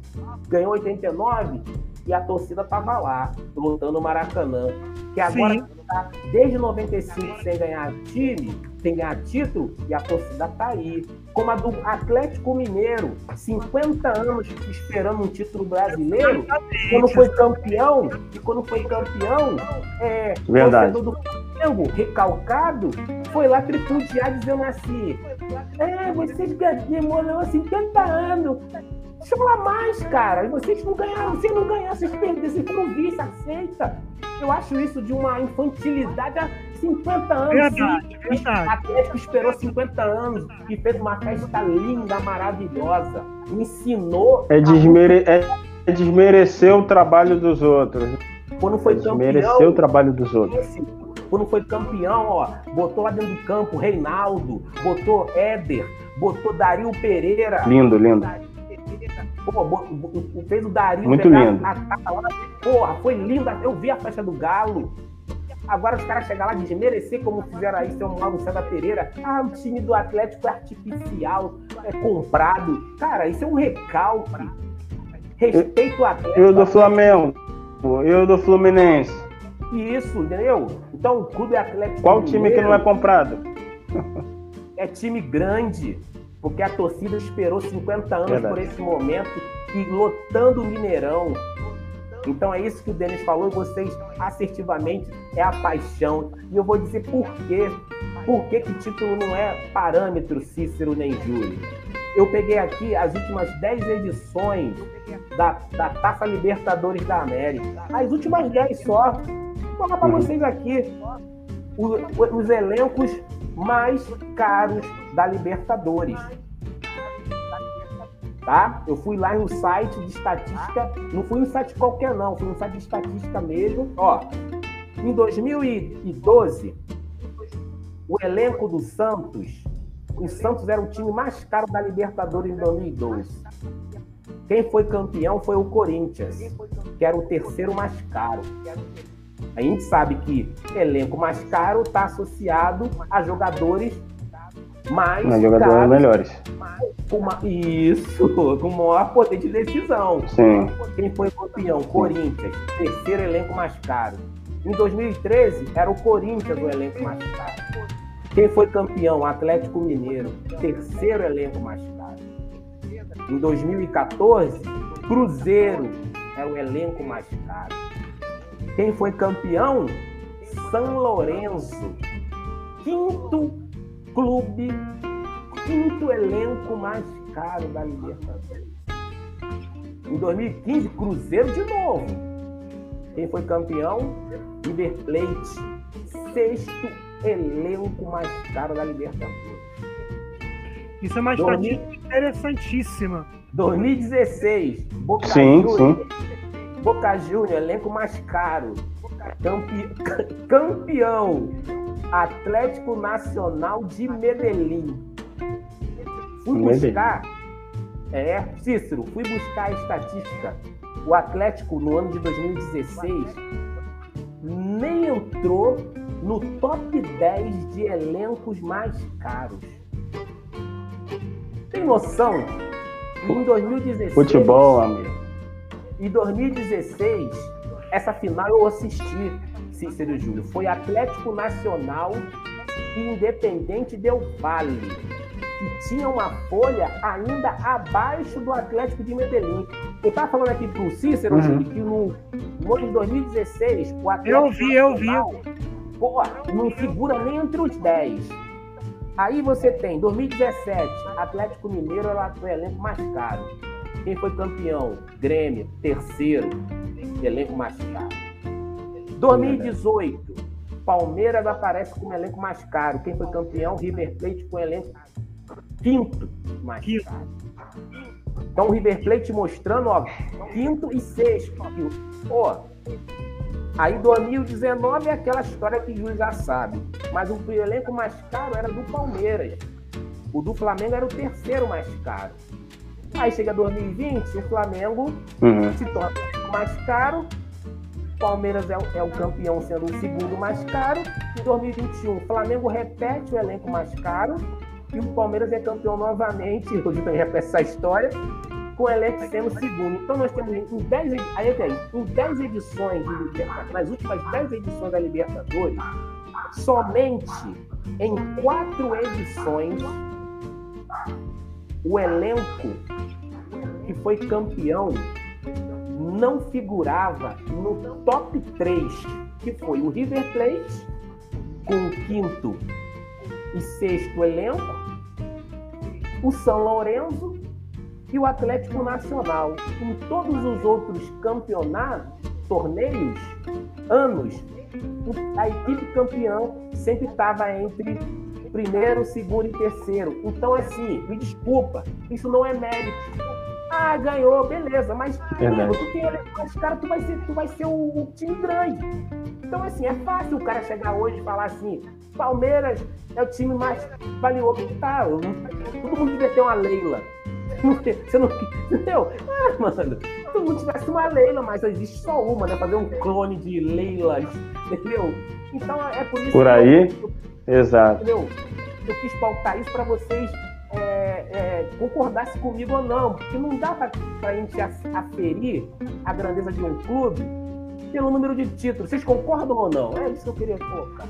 ganhou 89 e a torcida tava lá, lutando o Maracanã. Que agora tá desde 95 sem ganhar time, sem ganhar título, e a torcida tá aí como a do Atlético Mineiro, 50 anos esperando um título brasileiro, quando foi campeão, e quando foi campeão, é, Verdade. do Flamengo, recalcado, foi lá tripudiar dizendo assim, é, vocês demoraram 50 anos, deixa eu falar mais, cara, vocês não ganharam, vocês não ganharam, vocês perderam, vocês foram vice, aceita. Eu acho isso de uma infantilidade 50 anos. Verdade, sim. verdade. O Atlético esperou 50 anos e fez uma festa linda, maravilhosa. Ensinou. É, desmere... é desmerecer o trabalho dos outros. Quando foi é campeão. desmerecer o trabalho dos outros. Quando foi campeão, ó, botou lá dentro do campo Reinaldo, botou Éder, botou Dario Pereira. Lindo, lindo. Pô, fez o Dario Muito lindo. A, a, a, porra, foi linda. Eu vi a festa do Galo. Agora os caras chegam lá de desmerecer, como fizeram aí seu Mauro César Pereira. Ah, o time do Atlético é artificial, é comprado. Cara, isso é um recalque. Respeito o Atlético. Eu do Flamengo. Eu do Fluminense. Isso, entendeu? Então o clube Atlético. Qual time Mineiro, que não é comprado? É time grande. Porque a torcida esperou 50 anos Verdade. por esse momento e lotando o Mineirão, então é isso que o Denis falou e vocês assertivamente é a paixão. E eu vou dizer por quê. Por que, que título não é parâmetro, Cícero nem Júlio? Eu peguei aqui as últimas 10 edições da, da Taça Libertadores da América. As últimas 10 só. Vou falar para uhum. vocês aqui os, os elencos mais caros da Libertadores tá? Eu fui lá no site de estatística, não fui um site qualquer não, fui um site de estatística mesmo. Ó, em 2012, o elenco do Santos, o Santos era o time mais caro da Libertadores em 2012. Quem foi campeão foi o Corinthians, que era o terceiro mais caro. A gente sabe que elenco mais caro está associado a jogadores mais Não, jogadores caros, melhores. Uma, isso, com maior poder de decisão. Sim. Quem foi campeão? Corinthians, terceiro elenco mais caro. Em 2013, era o Corinthians o elenco mais caro. Quem foi campeão? Atlético Mineiro, terceiro elenco mais caro. Em 2014, Cruzeiro é o elenco mais caro. Quem foi campeão? São Lourenço, quinto clube, quinto elenco mais caro da Libertadores. Em 2015, Cruzeiro de novo. Quem foi campeão? River Plate, sexto elenco mais caro da Libertadores. Isso é uma estatística interessantíssima. 2016, Boca sim, Júnior. Sim. Boca Júnior, elenco mais caro. Campe... Campeão Atlético Nacional de Medellín. Fui buscar, é, Cícero, fui buscar a estatística. O Atlético, no ano de 2016, nem entrou no top 10 de elencos mais caros. Tem noção? Em 2016. Futebol, amigo. Em 2016, essa final eu assisti, Cícero Júlio. Foi Atlético Nacional e Independente Del Vale, que tinha uma folha ainda abaixo do Atlético de Medellín. Eu estava falando aqui para o Cícero, Uhum. Júlio, que no, no ano de 2016, o Atlético Eu vi, eu vi. Pô, não figura nem entre os 10. Aí você tem, 2017, Atlético Mineiro era o elenco mais caro. Quem foi campeão? Grêmio, terceiro, elenco mais caro. 2018, Palmeiras aparece como elenco mais caro. Quem foi campeão? River Plate com elenco quinto mais Quinto. caro. Então o River Plate mostrando, ó, quinto e sexto. Pô, aí 2019 é aquela história que o Júlio já sabe. Mas o elenco mais caro era do Palmeiras. O do Flamengo era o terceiro mais caro. Aí chega 2020, o Flamengo Uhum. se torna o mais caro. Palmeiras é o, é o campeão sendo o segundo mais caro. Em 2021, o Flamengo repete o elenco mais caro. E o Palmeiras é campeão novamente. O Júlio também repete essa história. Com o elenco sendo segundo. Então nós temos em 10, edi- aí, aí, em 10 edições de Libertadores, nas últimas 10 edições da Libertadores, somente em quatro edições o elenco que foi campeão não figurava no top 3, que foi o River Plate, com o quinto e sexto elenco, o São Lourenço e o Atlético Nacional. Em todos os outros campeonatos, torneios, anos, a equipe campeã sempre estava entre primeiro, segundo e terceiro. Então, assim, me desculpa, isso não é mérito. Ah, ganhou, beleza, mas Verdade. amigo, tu tem cara, tu vai ser, tu vai ser o, time grande. Então, assim, é fácil o cara chegar hoje e falar assim: Palmeiras é o time mais valioso. Tá, eu não- todo mundo devia ter uma Leila. Não Você não. Entendeu? Ah, mano, todo mundo tivesse uma Leila, mas existe só uma, né? Fazer um clone de Leilas, entendeu? Então é por isso Por que aí. eu- Exato. entendeu? Eu quis pautar isso para vocês é, é, concordassem comigo ou não, porque não dá para a gente af- aferir a grandeza de um clube pelo número de títulos. Vocês concordam ou não? É isso que eu queria colocar.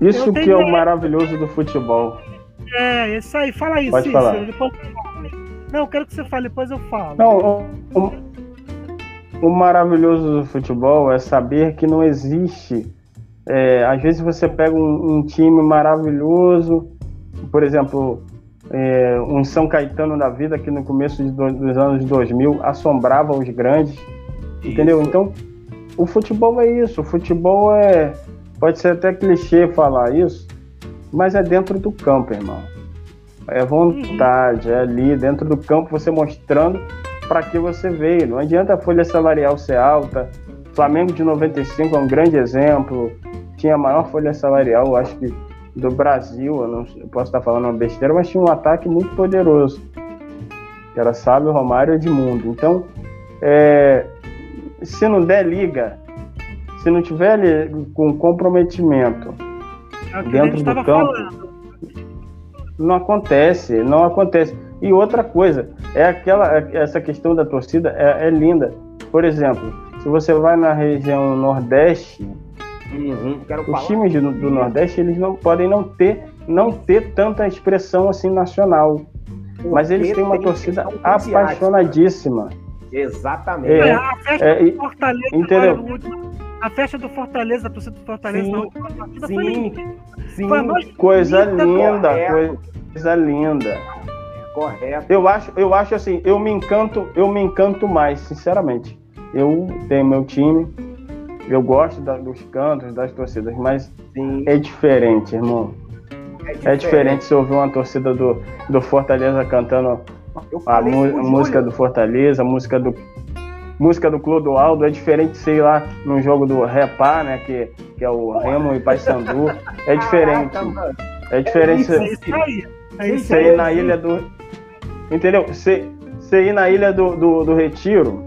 Isso Eu que é o maravilhoso do futebol. É, isso aí. Fala aí, Pode Cícero. falar. Depois. Não, eu quero que você fale, depois eu falo. Não, o, o- o maravilhoso do futebol é saber que não existe. é, às vezes você pega um, um time maravilhoso, por exemplo, é, um São Caetano da vida que no começo de do- dos anos 2000 assombrava os grandes, entendeu? Isso. Então, o futebol é isso. O futebol é. Pode ser até clichê falar isso, mas é dentro do campo, irmão. É vontade, é ali dentro do campo você mostrando para que você veio. Não adianta a folha salarial ser alta. Flamengo de 95 é um grande exemplo. Tinha a maior folha salarial, acho que do Brasil. Eu, não, eu posso estar falando uma besteira, mas tinha um ataque muito poderoso. Que era Sábio, Romário e Edmundo. Então, é, se não der liga, se não tiver ali com comprometimento, É dentro do campo, falando. não acontece, não acontece. E outra coisa, é aquela, essa questão da torcida é, é linda. Por exemplo, se você vai na região Nordeste, Quero os falar. times do, do Nordeste eles não podem não ter, não ter tanta expressão assim nacional, mas eles Porque têm uma tem torcida apaixonadíssima. Exatamente. É. a festa É, do Fortaleza, entendeu? A festa do Fortaleza, a torcida do Fortaleza Sim, na última partida foi sim, linda. Sim, Foi a mais Coisa linda, correto. coisa linda. correto. Eu acho, eu acho assim, eu me encanto, eu me encanto mais, sinceramente. Eu tenho meu time, eu gosto da- dos cantos, das torcidas, mas Sim, é diferente, irmão. É diferente se ouvir uma torcida do, do Fortaleza cantando a mu- pro música do Fortaleza, a música do música do Clodoaldo, é diferente, sei lá, num jogo do Repá, né, que, que é o Remo e Paysandu, é diferente. É diferente É você- isso aí. É isso você aí. ir na ilha do. Entendeu? Você, você ir na ilha do, do, do Retiro,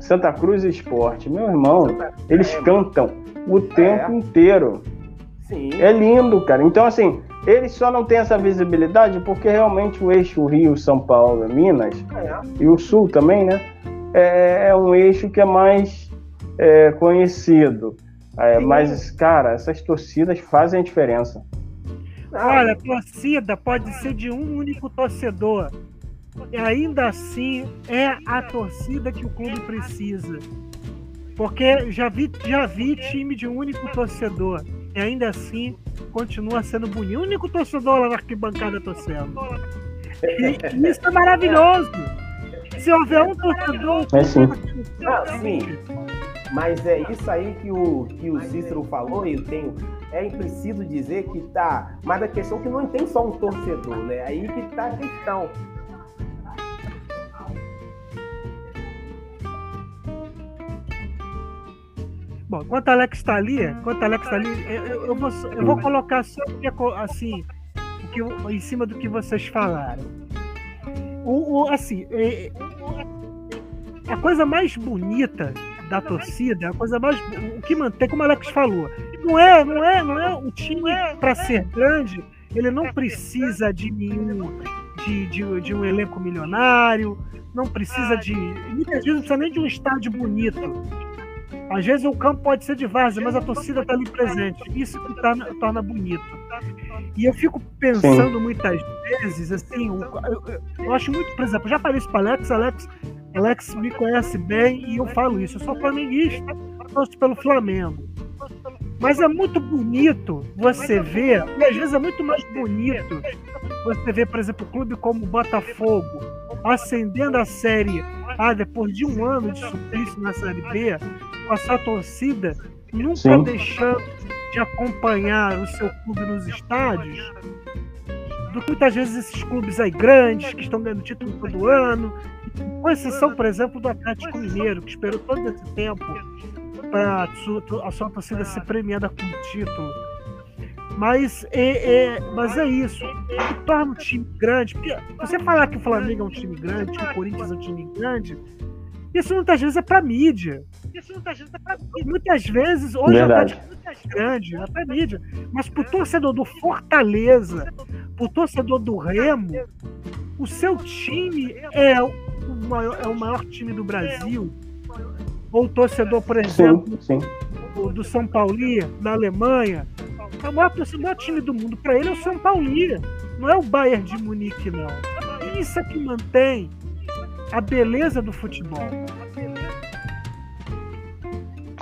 Santa Cruz Esporte, meu irmão, eles É, cantam o tempo inteiro. Sim, É lindo, cara. Então, assim, eles só não têm essa visibilidade porque realmente o eixo Rio, São Paulo, Minas é. e o Sul também, né? É, é um eixo que é mais é, conhecido. É, mas, cara, essas torcidas fazem a diferença. Olha, a torcida pode ser de um único torcedor. E ainda assim é a torcida que o clube precisa. Porque já vi, já vi time de um único torcedor. E ainda assim continua sendo bonito. O único torcedor lá na arquibancada torcendo. E isso é maravilhoso. Se houver um torcedor. É sim. Ah, sim. Mas é isso aí que o, que o Cícero falou, eu tenho. É impreciso dizer que tá. Mas a questão é que não tem só um torcedor, né? Aí que tá a questão. Bom, enquanto Alex está ali, enquanto Alex está ali, eu, eu, vou, eu vou colocar só assim, o que, em cima do que vocês falaram. O, o assim, é, a coisa mais bonita da torcida, a coisa mais o que mantém, como o Alex falou, não é, não é, não é o time para ser grande, ele não precisa de nenhum de, de, de, um elenco milionário, não precisa de muitas vezes não precisa nem de um estádio bonito. Às vezes o campo pode ser de várzea, mas a torcida está ali presente. Isso que torna, torna bonito. E eu fico pensando Sim. muitas vezes, assim, eu, eu, eu, acho muito, por exemplo, já falei isso para Alex, Alex, Alex me conhece bem e eu falo isso. Eu sou flamenguista, torço pelo Flamengo. Mas é muito bonito você ver, e às vezes é muito mais bonito você ver, por exemplo, um clube como o Botafogo ascendendo a série A depois de um ano de suplício na Série B, com a sua torcida nunca Sim. deixando de acompanhar o seu clube nos estádios, do que muitas vezes esses clubes aí grandes, que estão ganhando título todo ano, com exceção, por exemplo, do Atlético Mineiro, que esperou todo esse tempo para a sua torcida ser premiada com o título. Mas é, é, mas é isso. O que torna o time grande. Porque você falar que o Flamengo é um time grande, que o Corinthians é um time grande, isso muitas vezes é para mídia. Isso muitas vezes é para mídia. Muitas vezes, hoje Verdade. é muito grande, é para mídia. Mas para o torcedor do Fortaleza, para o torcedor do Remo, o seu time é o maior, é o maior time do Brasil. Ou o torcedor, por exemplo, sim, sim. do São Paulo, da Alemanha, é o maior, o maior time do mundo. Para ele é o São Paulo, não é o Bayern de Munique, não. Isso é que mantém a beleza do futebol.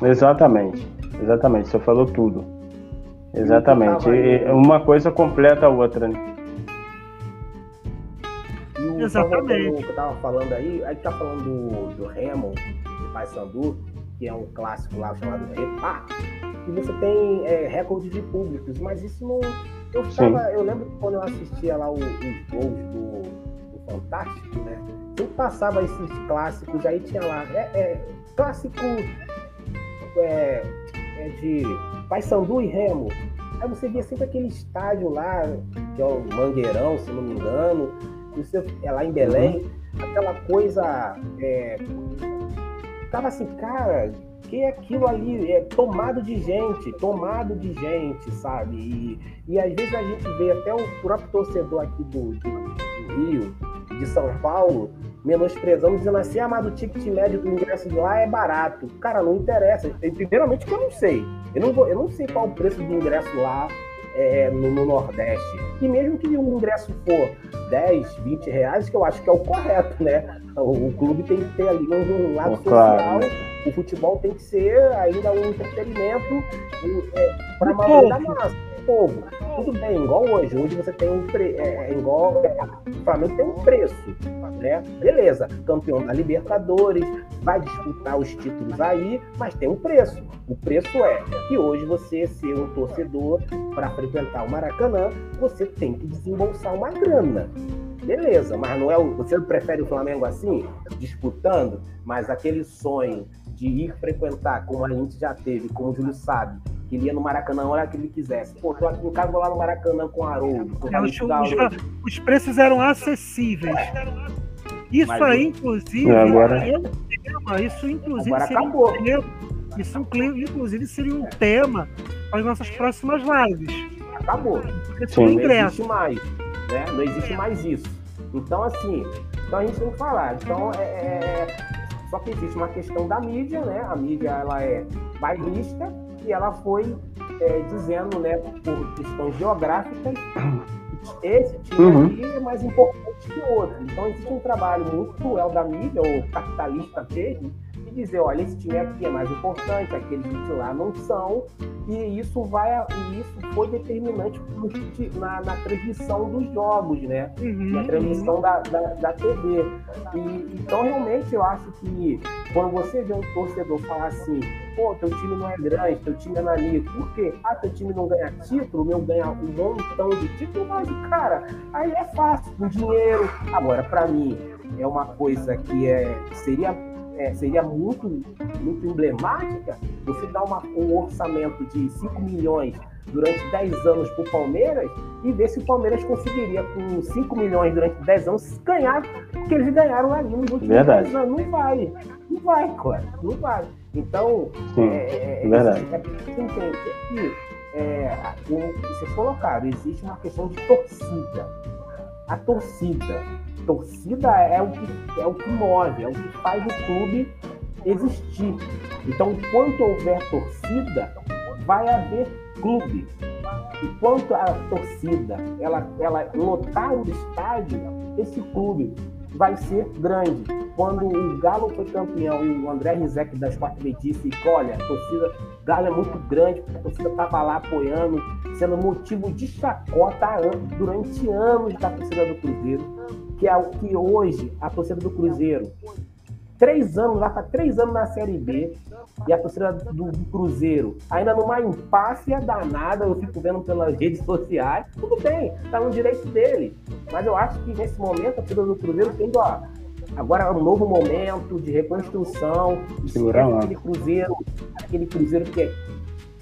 Exatamente, exatamente, você falou tudo. Exatamente. E uma coisa completa a outra, né? E o Exatamente. que eu tava falando aí, aí tá falando do, do Remo, de Paysandu, que é um clássico lá chamado Repá, e você tem é, recorde de públicos, mas isso não. Eu, tava, eu lembro que quando eu assistia lá os, os gols do Fantástico, né? sempre passava esses clássicos, aí tinha lá, é, é clássico é, é de Paysandu e Remo. Aí você via sempre aquele estádio lá, que é o Mangueirão, se não me engano, você, é lá em Belém, uhum. aquela coisa. É, tava assim, cara, que é aquilo ali? É tomado de gente, tomado de gente, sabe? E, e às vezes a gente vê até o próprio torcedor aqui do, do, do Rio, de São Paulo, menosprezando, dizendo assim, ah, mas o ticket médio do ingresso de lá é barato. Cara, não interessa. Primeiramente que eu não sei. Eu não, vou, eu não sei qual o preço do ingresso lá é, no, no, Nordeste. E mesmo que o ingresso for 10, 20 reais, que eu acho que é o correto, né? O, o clube tem que ter ali um, um lado social. Né? O futebol tem que ser ainda um entretenimento é, para a maioria da massa povo. Tudo bem, igual hoje. Hoje você tem um pre... é, é igual é, o Flamengo tem um preço, né? Beleza, campeão da Libertadores, vai disputar os títulos aí, mas tem um preço. O preço é que hoje você ser um torcedor para frequentar o Maracanã, você tem que desembolsar uma grana. Beleza, mas não é o. Você prefere o Flamengo assim, disputando, mas aquele sonho de ir frequentar, como a gente já teve, como o Júlio sabe, ele ia no Maracanã, olha que ele quisesse. Pô, tô aqui em casa, vou lá no Maracanã com Haroldo. É, os, os, os, preços eram acessíveis. Isso Mas, aí, inclusive, agora... é um tema. Isso, inclusive, agora seria acabou. um tema. Isso, inclusive, seria um tema para as nossas próximas lives. Acabou. Porque não existe mais. Né? Não existe mais isso. Então, assim, então a gente tem que falar. Então, é, é Só que existe uma questão da mídia, né? A mídia ela é bairrista e ela foi é, dizendo, né, por questões geográficas, que esse time Uhum. aqui é mais importante que o outro. Então existe um trabalho muito cruel da mídia, ou capitalista mesmo, dizer, olha, esse time aqui é mais importante, aqueles de lá não são, e isso vai, e isso foi determinante na, na transmissão dos jogos, né? Uhum, na transmissão da, da, da TV. E, então, realmente, eu acho que quando você vê um torcedor falar assim, pô, teu time não é grande, teu time é nanico, por quê? Ah, teu time não ganha título, o meu ganha um montão de título, mas, cara, aí é fácil, com dinheiro. Agora, pra mim, é uma coisa que é, seria, é, seria muito, muito emblemática você dar uma- um orçamento de 5 milhões durante 10 anos pro Palmeiras e ver se o Palmeiras conseguiria, com 5 milhões durante 10 anos, ganhar o que eles ganharam ali nos últimos Verdade. 10 anos. Não vai. Não vai, cara. Não vai. Então, Sim, é, é, verdade. é que, é, como vocês colocaram, existe uma questão de torcida. A torcida. Torcida é o que, é o que move, é o que faz o clube existir. Então, enquanto houver torcida, vai haver clube. Enquanto a torcida ela, ela lotar o estádio, esse clube vai ser grande. Quando o Galo foi campeão e o André Rizek das Quatro disse que, olha, a torcida Galo é muito grande, porque a torcida estava lá apoiando, sendo motivo de chacota durante anos da torcida do Cruzeiro, que é o que hoje a torcida do Cruzeiro, três anos, lá está três anos na Série B, e a torcida do, do Cruzeiro ainda numa empáfia danada, eu fico vendo pelas redes sociais, tudo bem, tá no direito dele. Mas eu acho que nesse momento a torcida do Cruzeiro tem, ó, agora é um novo momento de reconstrução, lá. aquele Cruzeiro, aquele Cruzeiro que é,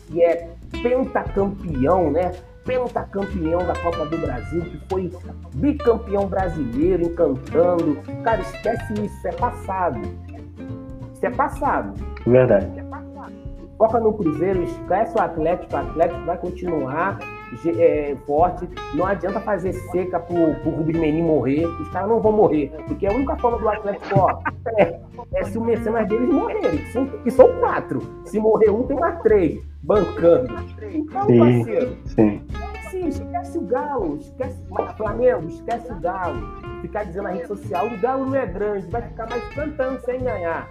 que é pentacampeão, né? Pentacampeão da Copa do Brasil, que foi bicampeão brasileiro, encantando. Cara, esquece isso, isso é passado. Isso é passado. Verdade. Foca no Cruzeiro, esquece o Atlético, o Atlético vai continuar é, forte. Não adianta fazer seca pro, pro Rubens Menin morrer, os caras não vão morrer. Porque a única forma do Atlético, ó, é, é se o mecenas deles morrerem, que são, quatro. Se morrer um, tem mais três, bancando. Então, Sim. parceiro, Sim. Sim, esquece o Galo, esquece o Flamengo, esquece o Galo. Ficar dizendo na rede social, o Galo não é grande, vai ficar mais cantando sem ganhar.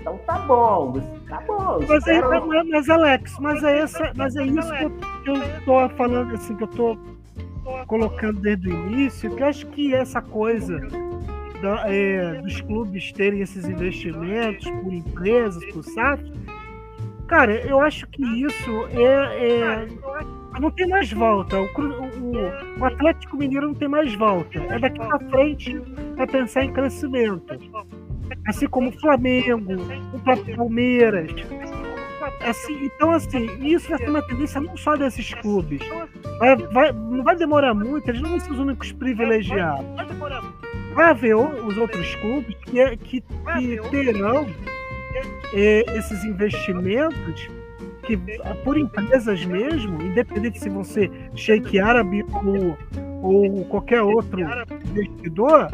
Então tá bom, tá bom. Mas, é, espera- mas, mas, Alex, mas é, essa, mas é isso que eu, tô falando, assim, que eu tô colocando desde o início, que eu acho que essa coisa da- é, dos clubes terem esses investimentos por empresas, por SAF, cara, eu acho que isso é, é- não tem mais volta. O, o- o Atlético Mineiro não tem mais volta. É daqui pra frente é pensar em crescimento. Assim como o Flamengo, o próprio Palmeiras. Assim, então, assim, isso vai ser uma tendência não só desses clubes. Vai, vai- não vai demorar muito, eles não vão ser os únicos privilegiados. Vai haver os outros clubes que, é- que, que terão é, esses investimentos que, por empresas mesmo, independente se vão ser Sheik Árabe ou, ou qualquer outro investidor,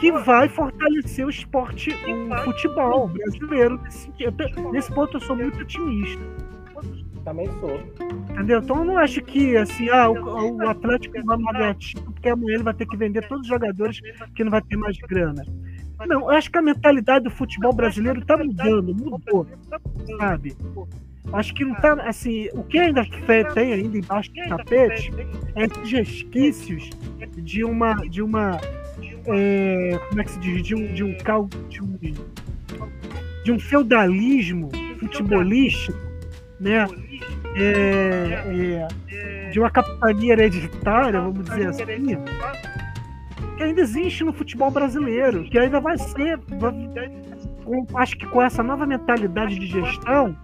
que vai fortalecer o esporte, o futebol brasileiro. Nesse, nesse ponto eu sou muito otimista. Também sou. Entendeu? Então eu não acho que assim, ah, o, o Atlético vai título porque amanhã ele vai ter que vender todos os jogadores que não vai ter mais grana. Não, eu acho que a mentalidade do futebol brasileiro tá mudando, mudou, sabe? Acho que não tá assim, o que ainda tem ainda embaixo do tapete é esses resquícios de uma de uma é, como é que se diz, de um de um cal de um, de um feudalismo futebolístico, né? É, é, de uma capitania hereditária, vamos dizer assim, que ainda existe no futebol brasileiro, que ainda vai ser, com- acho que com essa nova mentalidade de gestão,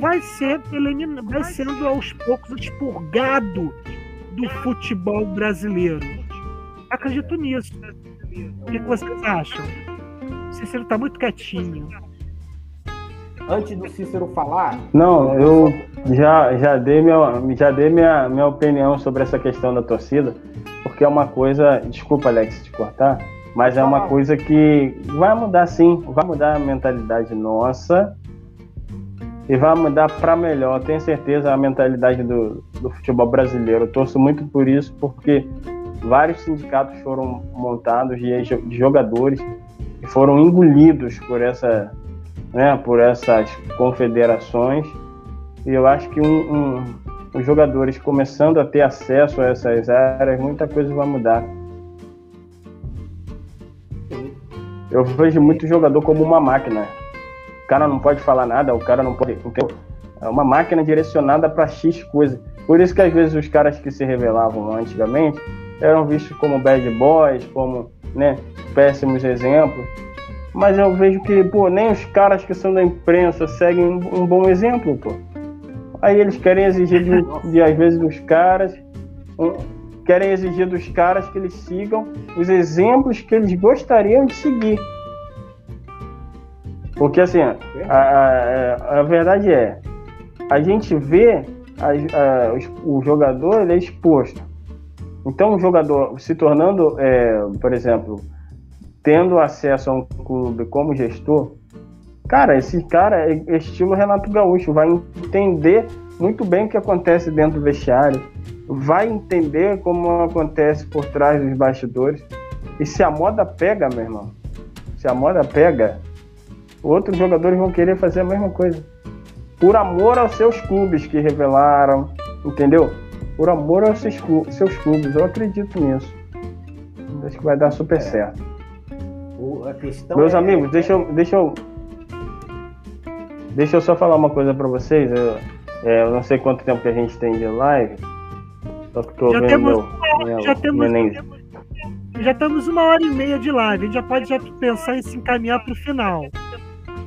vai ser vai sendo aos poucos expurgado do futebol brasileiro. Acredito nisso. O que que vocês acham? O Cícero está muito quietinho. Antes do Cícero falar, Não, eu já, já dei, minha, já dei minha, minha opinião sobre essa questão da torcida, porque é uma coisa. Desculpa, Alex, te cortar, Mas é uma coisa que vai mudar sim, vai mudar a mentalidade nossa e vai mudar para melhor, tenho certeza, a mentalidade do, do futebol brasileiro. Eu torço muito por isso, porque vários sindicatos foram montados de, jogadores que foram engolidos por essa, né, por essas confederações. E eu acho que um, um, os jogadores começando a ter acesso a essas áreas, muita coisa vai mudar. Eu vejo muito jogador como uma máquina. O cara não pode falar nada, o cara não pode. Entendeu? É uma máquina direcionada para X coisa. Por isso que às vezes os caras que se revelavam antigamente eram vistos como bad boys, como né, péssimos exemplos. Mas eu vejo que, pô, nem os caras que são da imprensa seguem um bom exemplo, pô. Aí eles querem exigir de, de às vezes dos caras, um, querem exigir dos caras que eles sigam os exemplos que eles gostariam de seguir. Porque assim, a, a, a verdade é, a gente vê a, o jogador ele é exposto. Então o jogador se tornando, é, por exemplo, tendo acesso a um clube como gestor, cara, esse cara é estilo Renato Gaúcho, vai entender muito bem o que acontece dentro do vestiário, vai entender como acontece por trás dos bastidores. E se a moda pega, meu irmão, se a moda pega, outros jogadores vão querer fazer a mesma coisa. Por amor aos seus clubes que revelaram, entendeu? Por amor aos seus, seus clubes, eu acredito nisso. Acho que vai dar super é. certo. Meus é... amigos, deixa eu, deixa eu. Deixa eu só falar uma coisa para vocês. Eu, é, eu não sei quanto tempo que a gente tem de live. Só que tô já vendo temos, meu, meu, já temos, já estamos uma hora e meia de live. A gente já pode já pensar em se encaminhar para o final.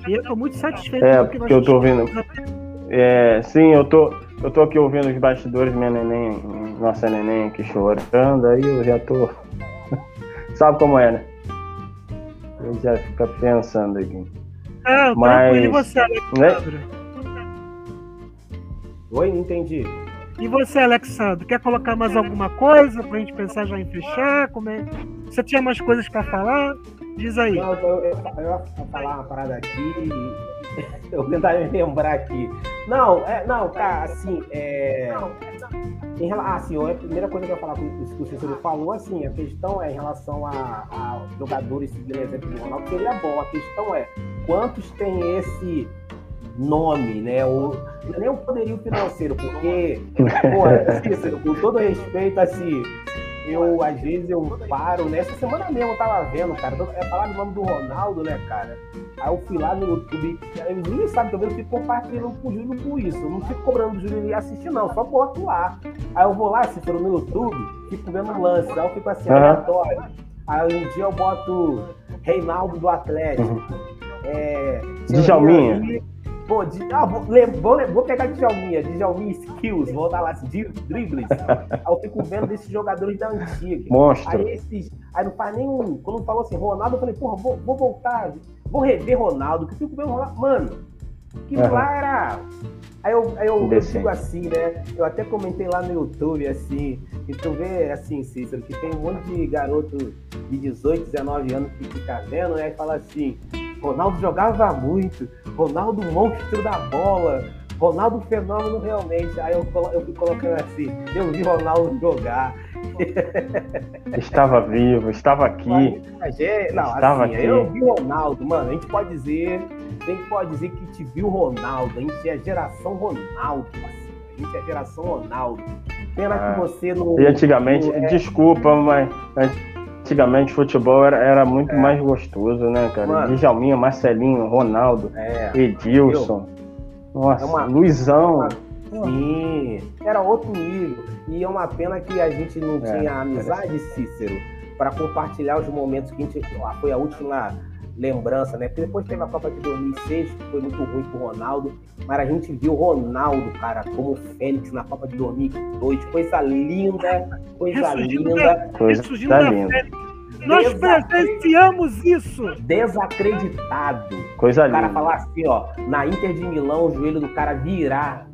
E eu tô muito satisfeito é, com porque eu tô ouvindo. É, sim, eu tô, eu tô aqui ouvindo os bastidores, minha neném, nossa neném aqui chorando, aí eu já tô. Sabe como é, né? Eu já fica pensando aqui. Ah, Mas... e você, Alexandre? Né? Oi, não entendi. E você, Alexandre, quer colocar mais alguma coisa pra gente pensar já em fechar? Como é? Você tinha mais coisas para falar? Diz aí. Não, eu, eu, eu, ia falar uma parada aqui. Eu vou tentar me lembrar aqui. Não, é, não, cara, assim, é. Em relação, assim, a primeira coisa que eu ia falar com isso que o Cícero falou, assim, a questão é em relação a, a jogadores seguirem exemplo do Ronaldo, seria bom. A questão é quantos tem esse nome, né? O, é nem o poderio financeiro, porque, pô, Cícero, com todo respeito, assim, eu, às vezes, eu paro, nessa né? semana mesmo eu tava vendo, cara, é falar do nome do Ronaldo, né, cara? Aí eu fui lá no YouTube, o Júlio sabe que eu fico compartilhando com o Júlio por isso. Eu não fico cobrando o Júlio assistir, não, só boto lá. Aí eu vou lá, se for no YouTube, fico vendo lance, aí eu fico assim, uhum. aleatório. Aí um dia eu boto Reinaldo do Atlético. Uhum. É, Djalminha. Pô, de, ah, vou, vou, vou pegar Djalminha, Djalminha Skills, vou dar lá dribles. aí eu fico vendo desses jogadores da antiga. Monstro. Aí, esses, aí não faz nenhum. Quando falou assim, Ronaldo, eu falei, porra, vou, vou voltar, vou rever Ronaldo, que eu fico vendo Ronaldo. Mano, que uhum. lá era. Aí eu, aí eu, eu fico assim, né? Eu até comentei lá no YouTube, assim, e tu vê, assim, Cícero, que tem um monte de garoto de 18, 19 anos que fica vendo, né? E fala assim, Ronaldo jogava muito, Ronaldo monstro da bola, Ronaldo fenômeno realmente. Aí eu, eu fui colocando assim, eu vi Ronaldo jogar. Estava vivo, estava aqui. É, não, estava assim, aqui. eu vi Ronaldo, mano. A gente pode dizer, a gente pode dizer que te viu Ronaldo. A gente é geração Ronaldo, assim. A gente é geração Ronaldo. Pena ah, que você não. E antigamente, não é... desculpa, mas antigamente futebol era, era muito é. mais gostoso, né, cara? Mano, Djalminha, Marcelinho, Ronaldo, é. Edilson. Nossa, é uma, Luizão. sim, era outro nível. E é uma pena que a gente não é, tinha amizade, Cícero, para compartilhar os momentos que a gente. Foi a última lembrança, né? Porque depois teve a Copa de 2006, que foi muito ruim pro Ronaldo, mas a gente viu o Ronaldo, cara, como Fênix na Copa de 2002, coisa linda, coisa linda. Coisa linda. Nós presenciamos isso. Desacreditado. Coisa linda. O cara falar assim, ó, na Inter de Milão, o joelho do cara virar,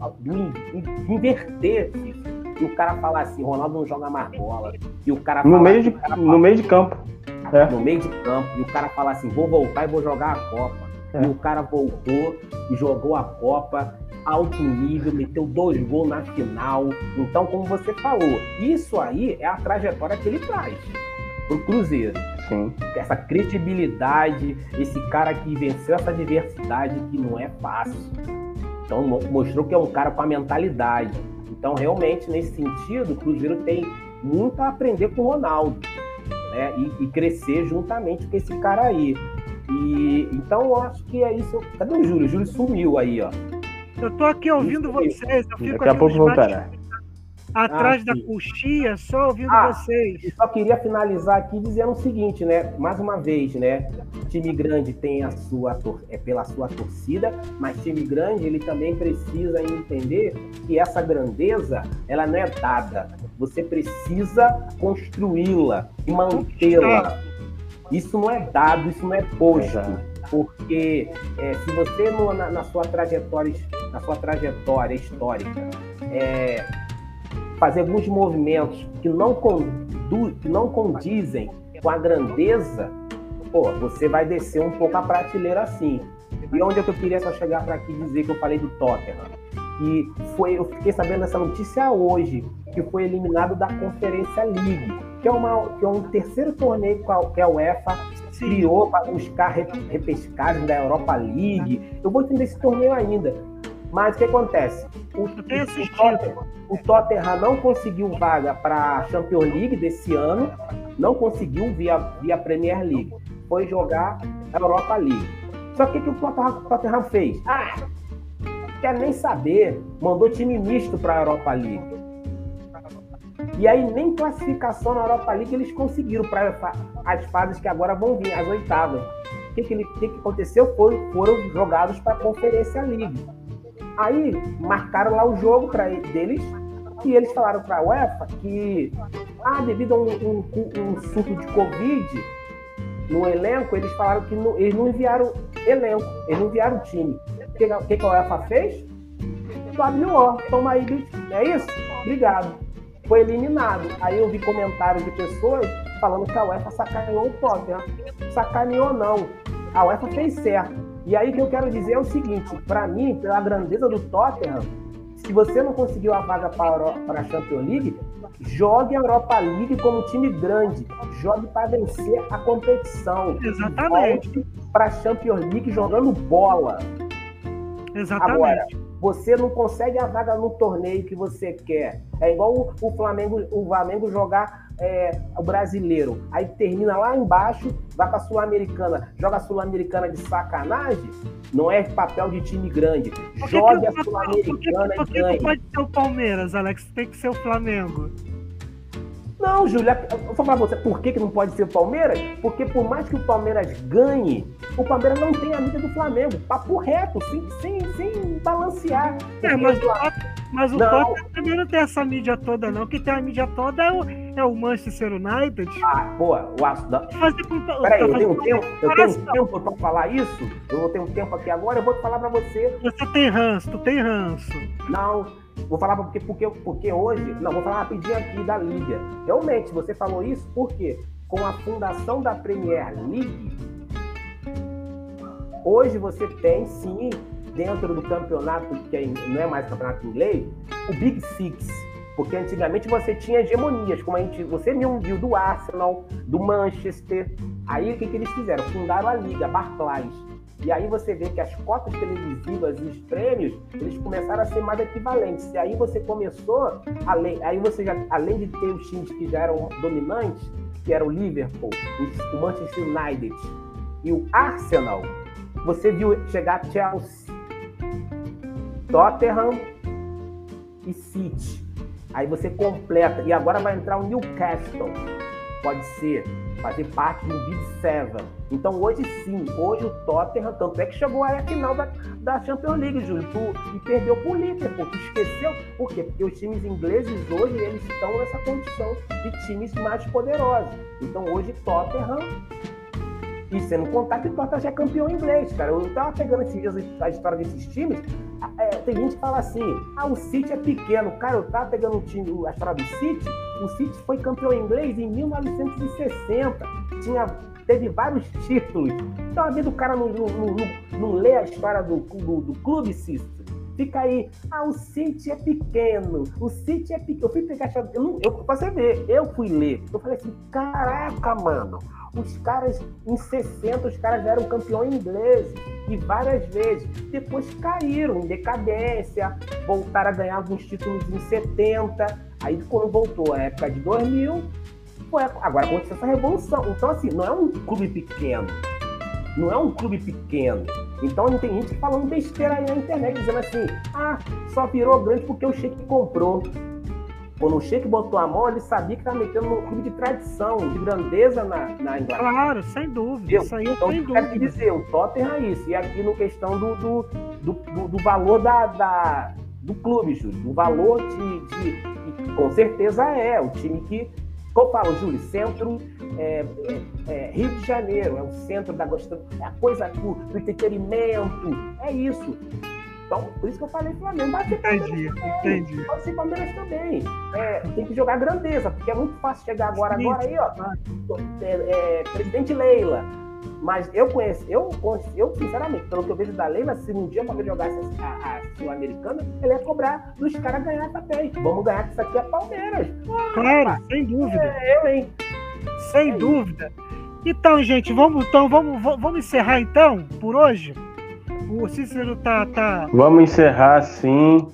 inverter, e o cara falar assim, Ronaldo não joga mais bola. E o cara no meio de, cara no meio de campo. É. no meio de campo e o cara falar assim, vou voltar e vou jogar a Copa. É. E o cara voltou e jogou a Copa alto nível, meteu dois gols na final. Então, como você falou, isso aí é a trajetória que ele traz pro Cruzeiro. Sim. Essa credibilidade, esse cara que venceu essa diversidade que não é fácil. Então mostrou que é um cara com a mentalidade. Então, realmente, nesse sentido, o Cruzeiro tem muito a aprender com o Ronaldo. Né? E, e crescer juntamente com esse cara aí. E então eu acho que é isso. Cadê o Júlio? O Júlio sumiu aí, ó. Eu tô aqui ouvindo vocês, eu fico Daqui a pouco voltará atrás ah, da coxinha, só ouvindo ah, vocês. Só queria finalizar aqui dizendo o seguinte, né? Mais uma vez, né? Time grande tem a sua é pela sua torcida, mas time grande ele também precisa entender que essa grandeza ela não é dada. Você precisa construí-la e mantê-la. Isso não é dado, isso não é posto porque é, se você no, na, na, sua trajetória na sua trajetória histórica é, fazer alguns movimentos que não, condu, que não condizem com a grandeza, pô, você vai descer um pouco a prateleira assim. E onde é que eu queria só chegar para aqui dizer que eu falei do Tottenham? Que foi, eu fiquei sabendo dessa notícia hoje, que foi eliminado da Conferência League, que é, uma, que é um terceiro torneio que a UEFA criou para buscar repescagem da Europa League. Eu vou entender esse torneio ainda. Mas o que acontece? O, o, Tottenham, o Tottenham não conseguiu vaga para a Champions League desse ano, não conseguiu via, via Premier League. Foi jogar a Europa League. Só que o que o Tottenham fez? Ah, quer nem saber, mandou time misto para a Europa League. E aí nem classificação na Europa League eles conseguiram para as fases que agora vão vir, as oitavas. O que, que, que, que aconteceu? Foi, foram jogados para a Conferência League. Aí marcaram lá o jogo para deles e eles falaram para a UEFA que, ah, devido a um, um, um, surto de Covid no elenco, eles falaram que não, eles não enviaram elenco, eles não enviaram time. O que, que, que a UEFA fez? WO, toma aí, é isso? Obrigado. Foi eliminado. Aí eu vi comentários de pessoas falando que a UEFA sacaneou o Tottenham. Sacaneou não. A UEFA fez certo e aí o que eu quero dizer é o seguinte: para mim, pela grandeza do Tottenham, se você não conseguiu a vaga para a Champions League, jogue a Europa League como time grande. Jogue para vencer a competição. Exatamente. Para a Champions League jogando bola. Exatamente. Agora, você não consegue a vaga no torneio que você quer. É igual o Flamengo, o Flamengo jogar é, o brasileiro, aí termina lá embaixo, vai para Sul-Americana, joga a Sul-Americana de sacanagem, não é papel de time grande. Jogue a Sul-Americana e ganhe. pode ser o Palmeiras, Alex, tem que ser o Flamengo. Não, Júlia, eu vou falar pra você por que, que não pode ser o Palmeiras? Porque por mais que o Palmeiras ganhe, o Palmeiras não tem a mídia do Flamengo. Papo reto, sem, sem, sem balancear. É, mas, o, mas o também não tem essa mídia toda, não. Quem tem a mídia toda é o, é o Manchester United. Ah, pô, o aço da. Peraí, eu tenho, tempo, eu tenho um tempo pra falar isso? Eu vou ter um tempo aqui agora, eu vou falar pra você. Você tem ranço, tu tem ranço. Não. Vou falar porque, porque, porque hoje. Não, vou falar rapidinho aqui da Liga. Realmente, você falou isso porque com a fundação da Premier League, hoje você tem sim, dentro do campeonato, que não é mais campeonato inglês, o Big Six. Porque antigamente você tinha hegemonias, como a gente, você mesmo viu do Arsenal, do Manchester. Aí o que, que eles fizeram? Fundaram a Liga, Barclays. E aí você vê que as cotas televisivas e os prêmios, eles começaram a ser mais equivalentes. E aí você começou, além, aí você já, além de ter os times que já eram dominantes, que era o Liverpool, o Manchester United e o Arsenal, você viu chegar Chelsea, Tottenham e City. Aí você completa. E agora vai entrar o Newcastle. Pode ser fazer parte do Big Seven. Então hoje sim, hoje o Tottenham, tanto é que chegou à final da, da Champions League, Júlio, e perdeu pro Liverpool, tu esqueceu? Por quê? Porque os times ingleses hoje, eles estão nessa condição de times mais poderosos. Então hoje Tottenham e sendo contar que o Tottenham já é campeão inglês, cara. Eu tava pegando esses dias a história desses times. É, tem gente que fala assim: ah, o City é pequeno. Cara, eu tava pegando o time, a história City. O City foi campeão inglês em 1960. Tinha, teve vários títulos. Então, a vida do cara não, não, não, não lê a história do, do, do clube City. Fica aí, ah, o City é pequeno, o City é pequeno. Eu fui pegar, eu, não, eu, pra você ver, eu fui ler. Eu falei assim: caraca, mano, os caras, em 60, os caras eram campeões ingleses e várias vezes. Depois caíram em decadência, voltaram a ganhar alguns títulos em 70. Aí, quando voltou a época de 2000, foi, agora aconteceu essa revolução. Então, assim, não é um clube pequeno. Não é um clube pequeno. Então, tem gente falando besteira aí na internet, dizendo assim: ah, só virou grande porque o Sheik comprou. Quando o Sheik botou a mão, ele sabia que estava metendo num clube de tradição, de grandeza na, na Inglaterra. Claro, sem dúvida. Isso aí então, sem eu quero dizer, o Tottenham é isso. E aqui no questão do, do, do, do, do valor da, da, do clube, Júlio. Do valor de, de, de, Com certeza é. O time que. Como eu falo, Júlio, centro é, é, é, Rio de Janeiro, é o centro da é a coisa do, do entretenimento. É isso. Então, por isso que eu falei Flamengo. Mas entendi, entendi. Pode ser Palmeiras também. É, tem que jogar grandeza, porque é muito fácil chegar agora, Sim. agora aí, ó. É, é, presidente Leila. Mas eu conheço, eu, eu, sinceramente, pelo que eu vejo da Leila, se um dia o Palmeiras jogasse a, a Sul-Americana, ele ia cobrar dos caras ganhar também. Vamos ganhar, que isso aqui é Palmeiras. Claro, sem dúvida. É, eu, hein? Sem é dúvida. Então, gente, vamos, então, vamos, vamos encerrar então por hoje? O Cícero tá. tá... Vamos encerrar sim.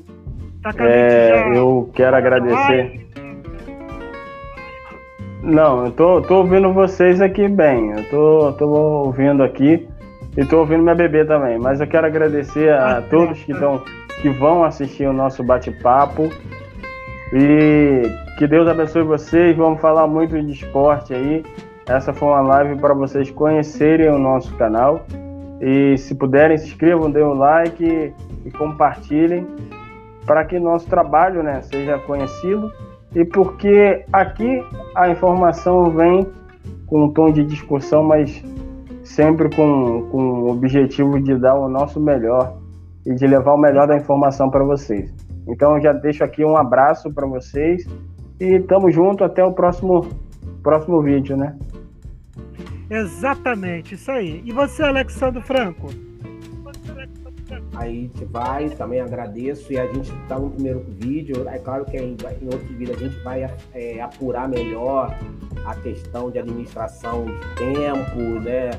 Tá é, eu quero agradecer. Não, eu tô, tô ouvindo vocês aqui bem. Eu tô, tô ouvindo aqui e tô ouvindo minha bebê também. Mas eu quero agradecer a ah, todos que, tão, que vão assistir o nosso bate-papo. E que Deus abençoe vocês. Vamos falar muito de esporte aí. Essa foi uma live para vocês conhecerem o nosso canal. E se puderem, se inscrevam, dêem um like e compartilhem para que nosso trabalho né, seja conhecido e porque aqui a informação vem com um tom de discussão, mas sempre com, com o objetivo de dar o nosso melhor e de levar o melhor da informação para vocês. Então já deixo aqui um abraço para vocês e tamo junto até o próximo próximo vídeo, né? Exatamente, isso aí. E você, Alexandre Franco? Aí a gente vai, também agradeço. E a gente está no primeiro vídeo. É claro que em, em outro vídeo a gente vai é, apurar melhor a questão de administração de tempo, né?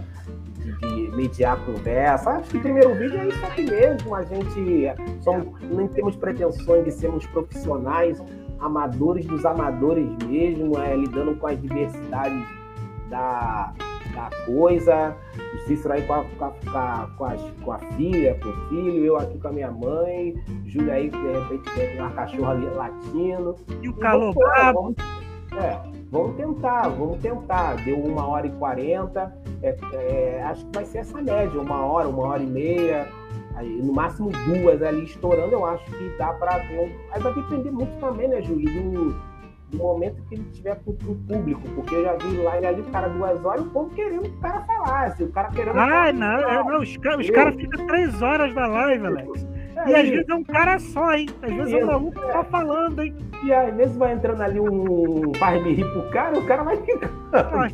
De, de mediar conversa. Acho que o primeiro vídeo é isso aqui mesmo. A gente somos, não temos pretensões de sermos profissionais, amadores dos amadores mesmo, é, lidando com as diversidades da, da coisa. O Cícero aí com a, com, a, com, a, com a filha, com o filho, eu aqui com a minha mãe, Júlia aí, de repente, tem uma cachorra ali latindo. E o calor brabo. É, vamos tentar, vamos tentar. Deu uma hora e quarenta. É, é, acho que vai ser essa média, uma hora, uma hora e meia. Aí, no máximo duas ali estourando, eu acho que dá para ver. Aí vai depender muito também, né, Júlio, do do momento que ele tiver pro, pro público, porque eu já vi lá ele ali, o cara duas horas, o povo querendo que o cara falasse, o cara querendo. Ah, não, é, não, os, os caras ficam três horas na live, Alex. É, e às vezes é um cara só, hein? Às vezes é um maluco que tá falando, hein? E às vezes vai entrando ali um faz me rir pro cara, o cara vai ficar. Ah,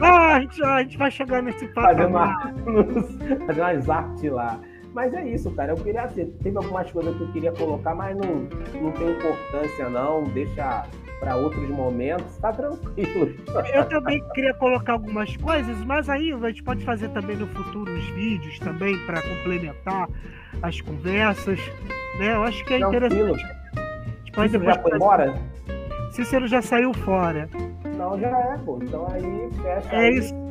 ah, a, gente, a gente vai chegar nesse papo. Fazer, uma, fazer umas artes lá. Mas é isso, cara. Eu queria ter. Teve algumas coisas que eu queria colocar, mas não, não tem importância, não. Deixa para outros momentos, tá tranquilo. Eu também queria colocar algumas coisas, mas aí a gente pode fazer também no futuro os vídeos também para complementar as conversas, né? Eu acho que é tranquilo. interessante. Depois já foi embora? Cícero já saiu fora. Não, já é, pô. Então aí fecha. É aí. isso.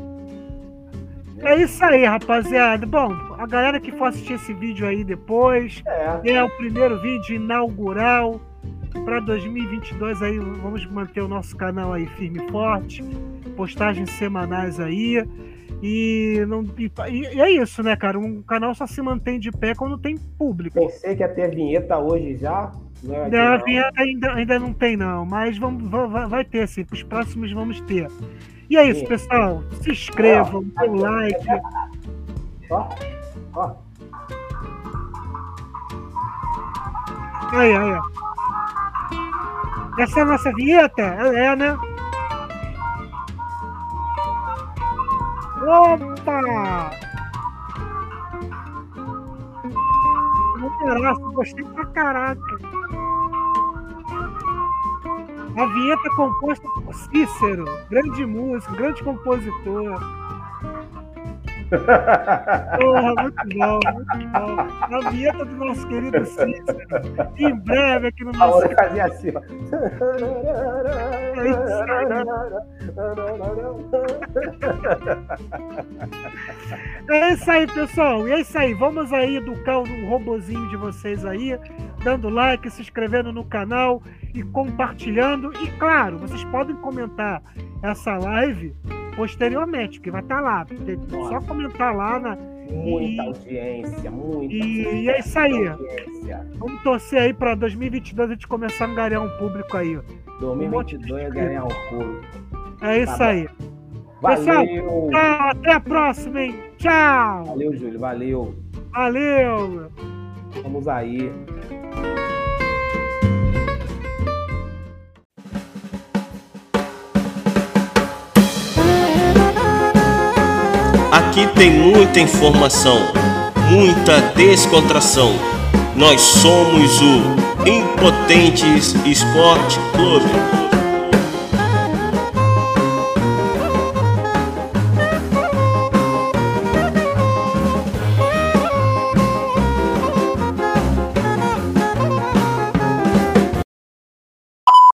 É isso aí, rapaziada. Bom, a galera que for assistir esse vídeo aí depois, é, é o primeiro vídeo inaugural para 2022 aí, vamos manter o nosso canal aí firme e forte, postagens semanais aí. E, não, e, e, é isso, né, cara? Um canal só se mantém de pé quando tem público. Pensei que ia ter vinheta hoje já. Não, é não, a vinheta ainda, ainda não tem, não. Mas vamos, vai, vai ter, sim. Os próximos vamos ter. E é isso, pessoal. Se inscrevam, deem like. Ó, ó. Aí, aí, ó. Essa é a nossa vinheta, é, né? Opa! Um abraço, gostei pra caraca. A vinheta é composta por Cícero, grande músico, grande compositor. Porra, muito bom, muito bom. A vinheta do nosso querido Cícero. Em breve aqui no nosso. hora fazia assim, ó. É isso aí, pessoal. E é isso aí. Vamos aí educar o robozinho de vocês aí, dando like, se inscrevendo no canal e compartilhando. E claro, vocês podem comentar essa live posteriormente, que vai estar lá. É só comentar lá na. Muita audiência, muita. E- e é isso aí. audiência. Vamos torcer aí para 2022 a gente começar a angariar um público aí. ó. 2022 eu ganhar um pulo. É isso Tá aí. Pessoal, Valeu! Tchau, até a próxima, hein? Tchau. Valeu, Júlio, valeu. Valeu. Vamos aí. Aqui tem muita informação, muita descontração. Nós somos o Impotentes Esporte Clube.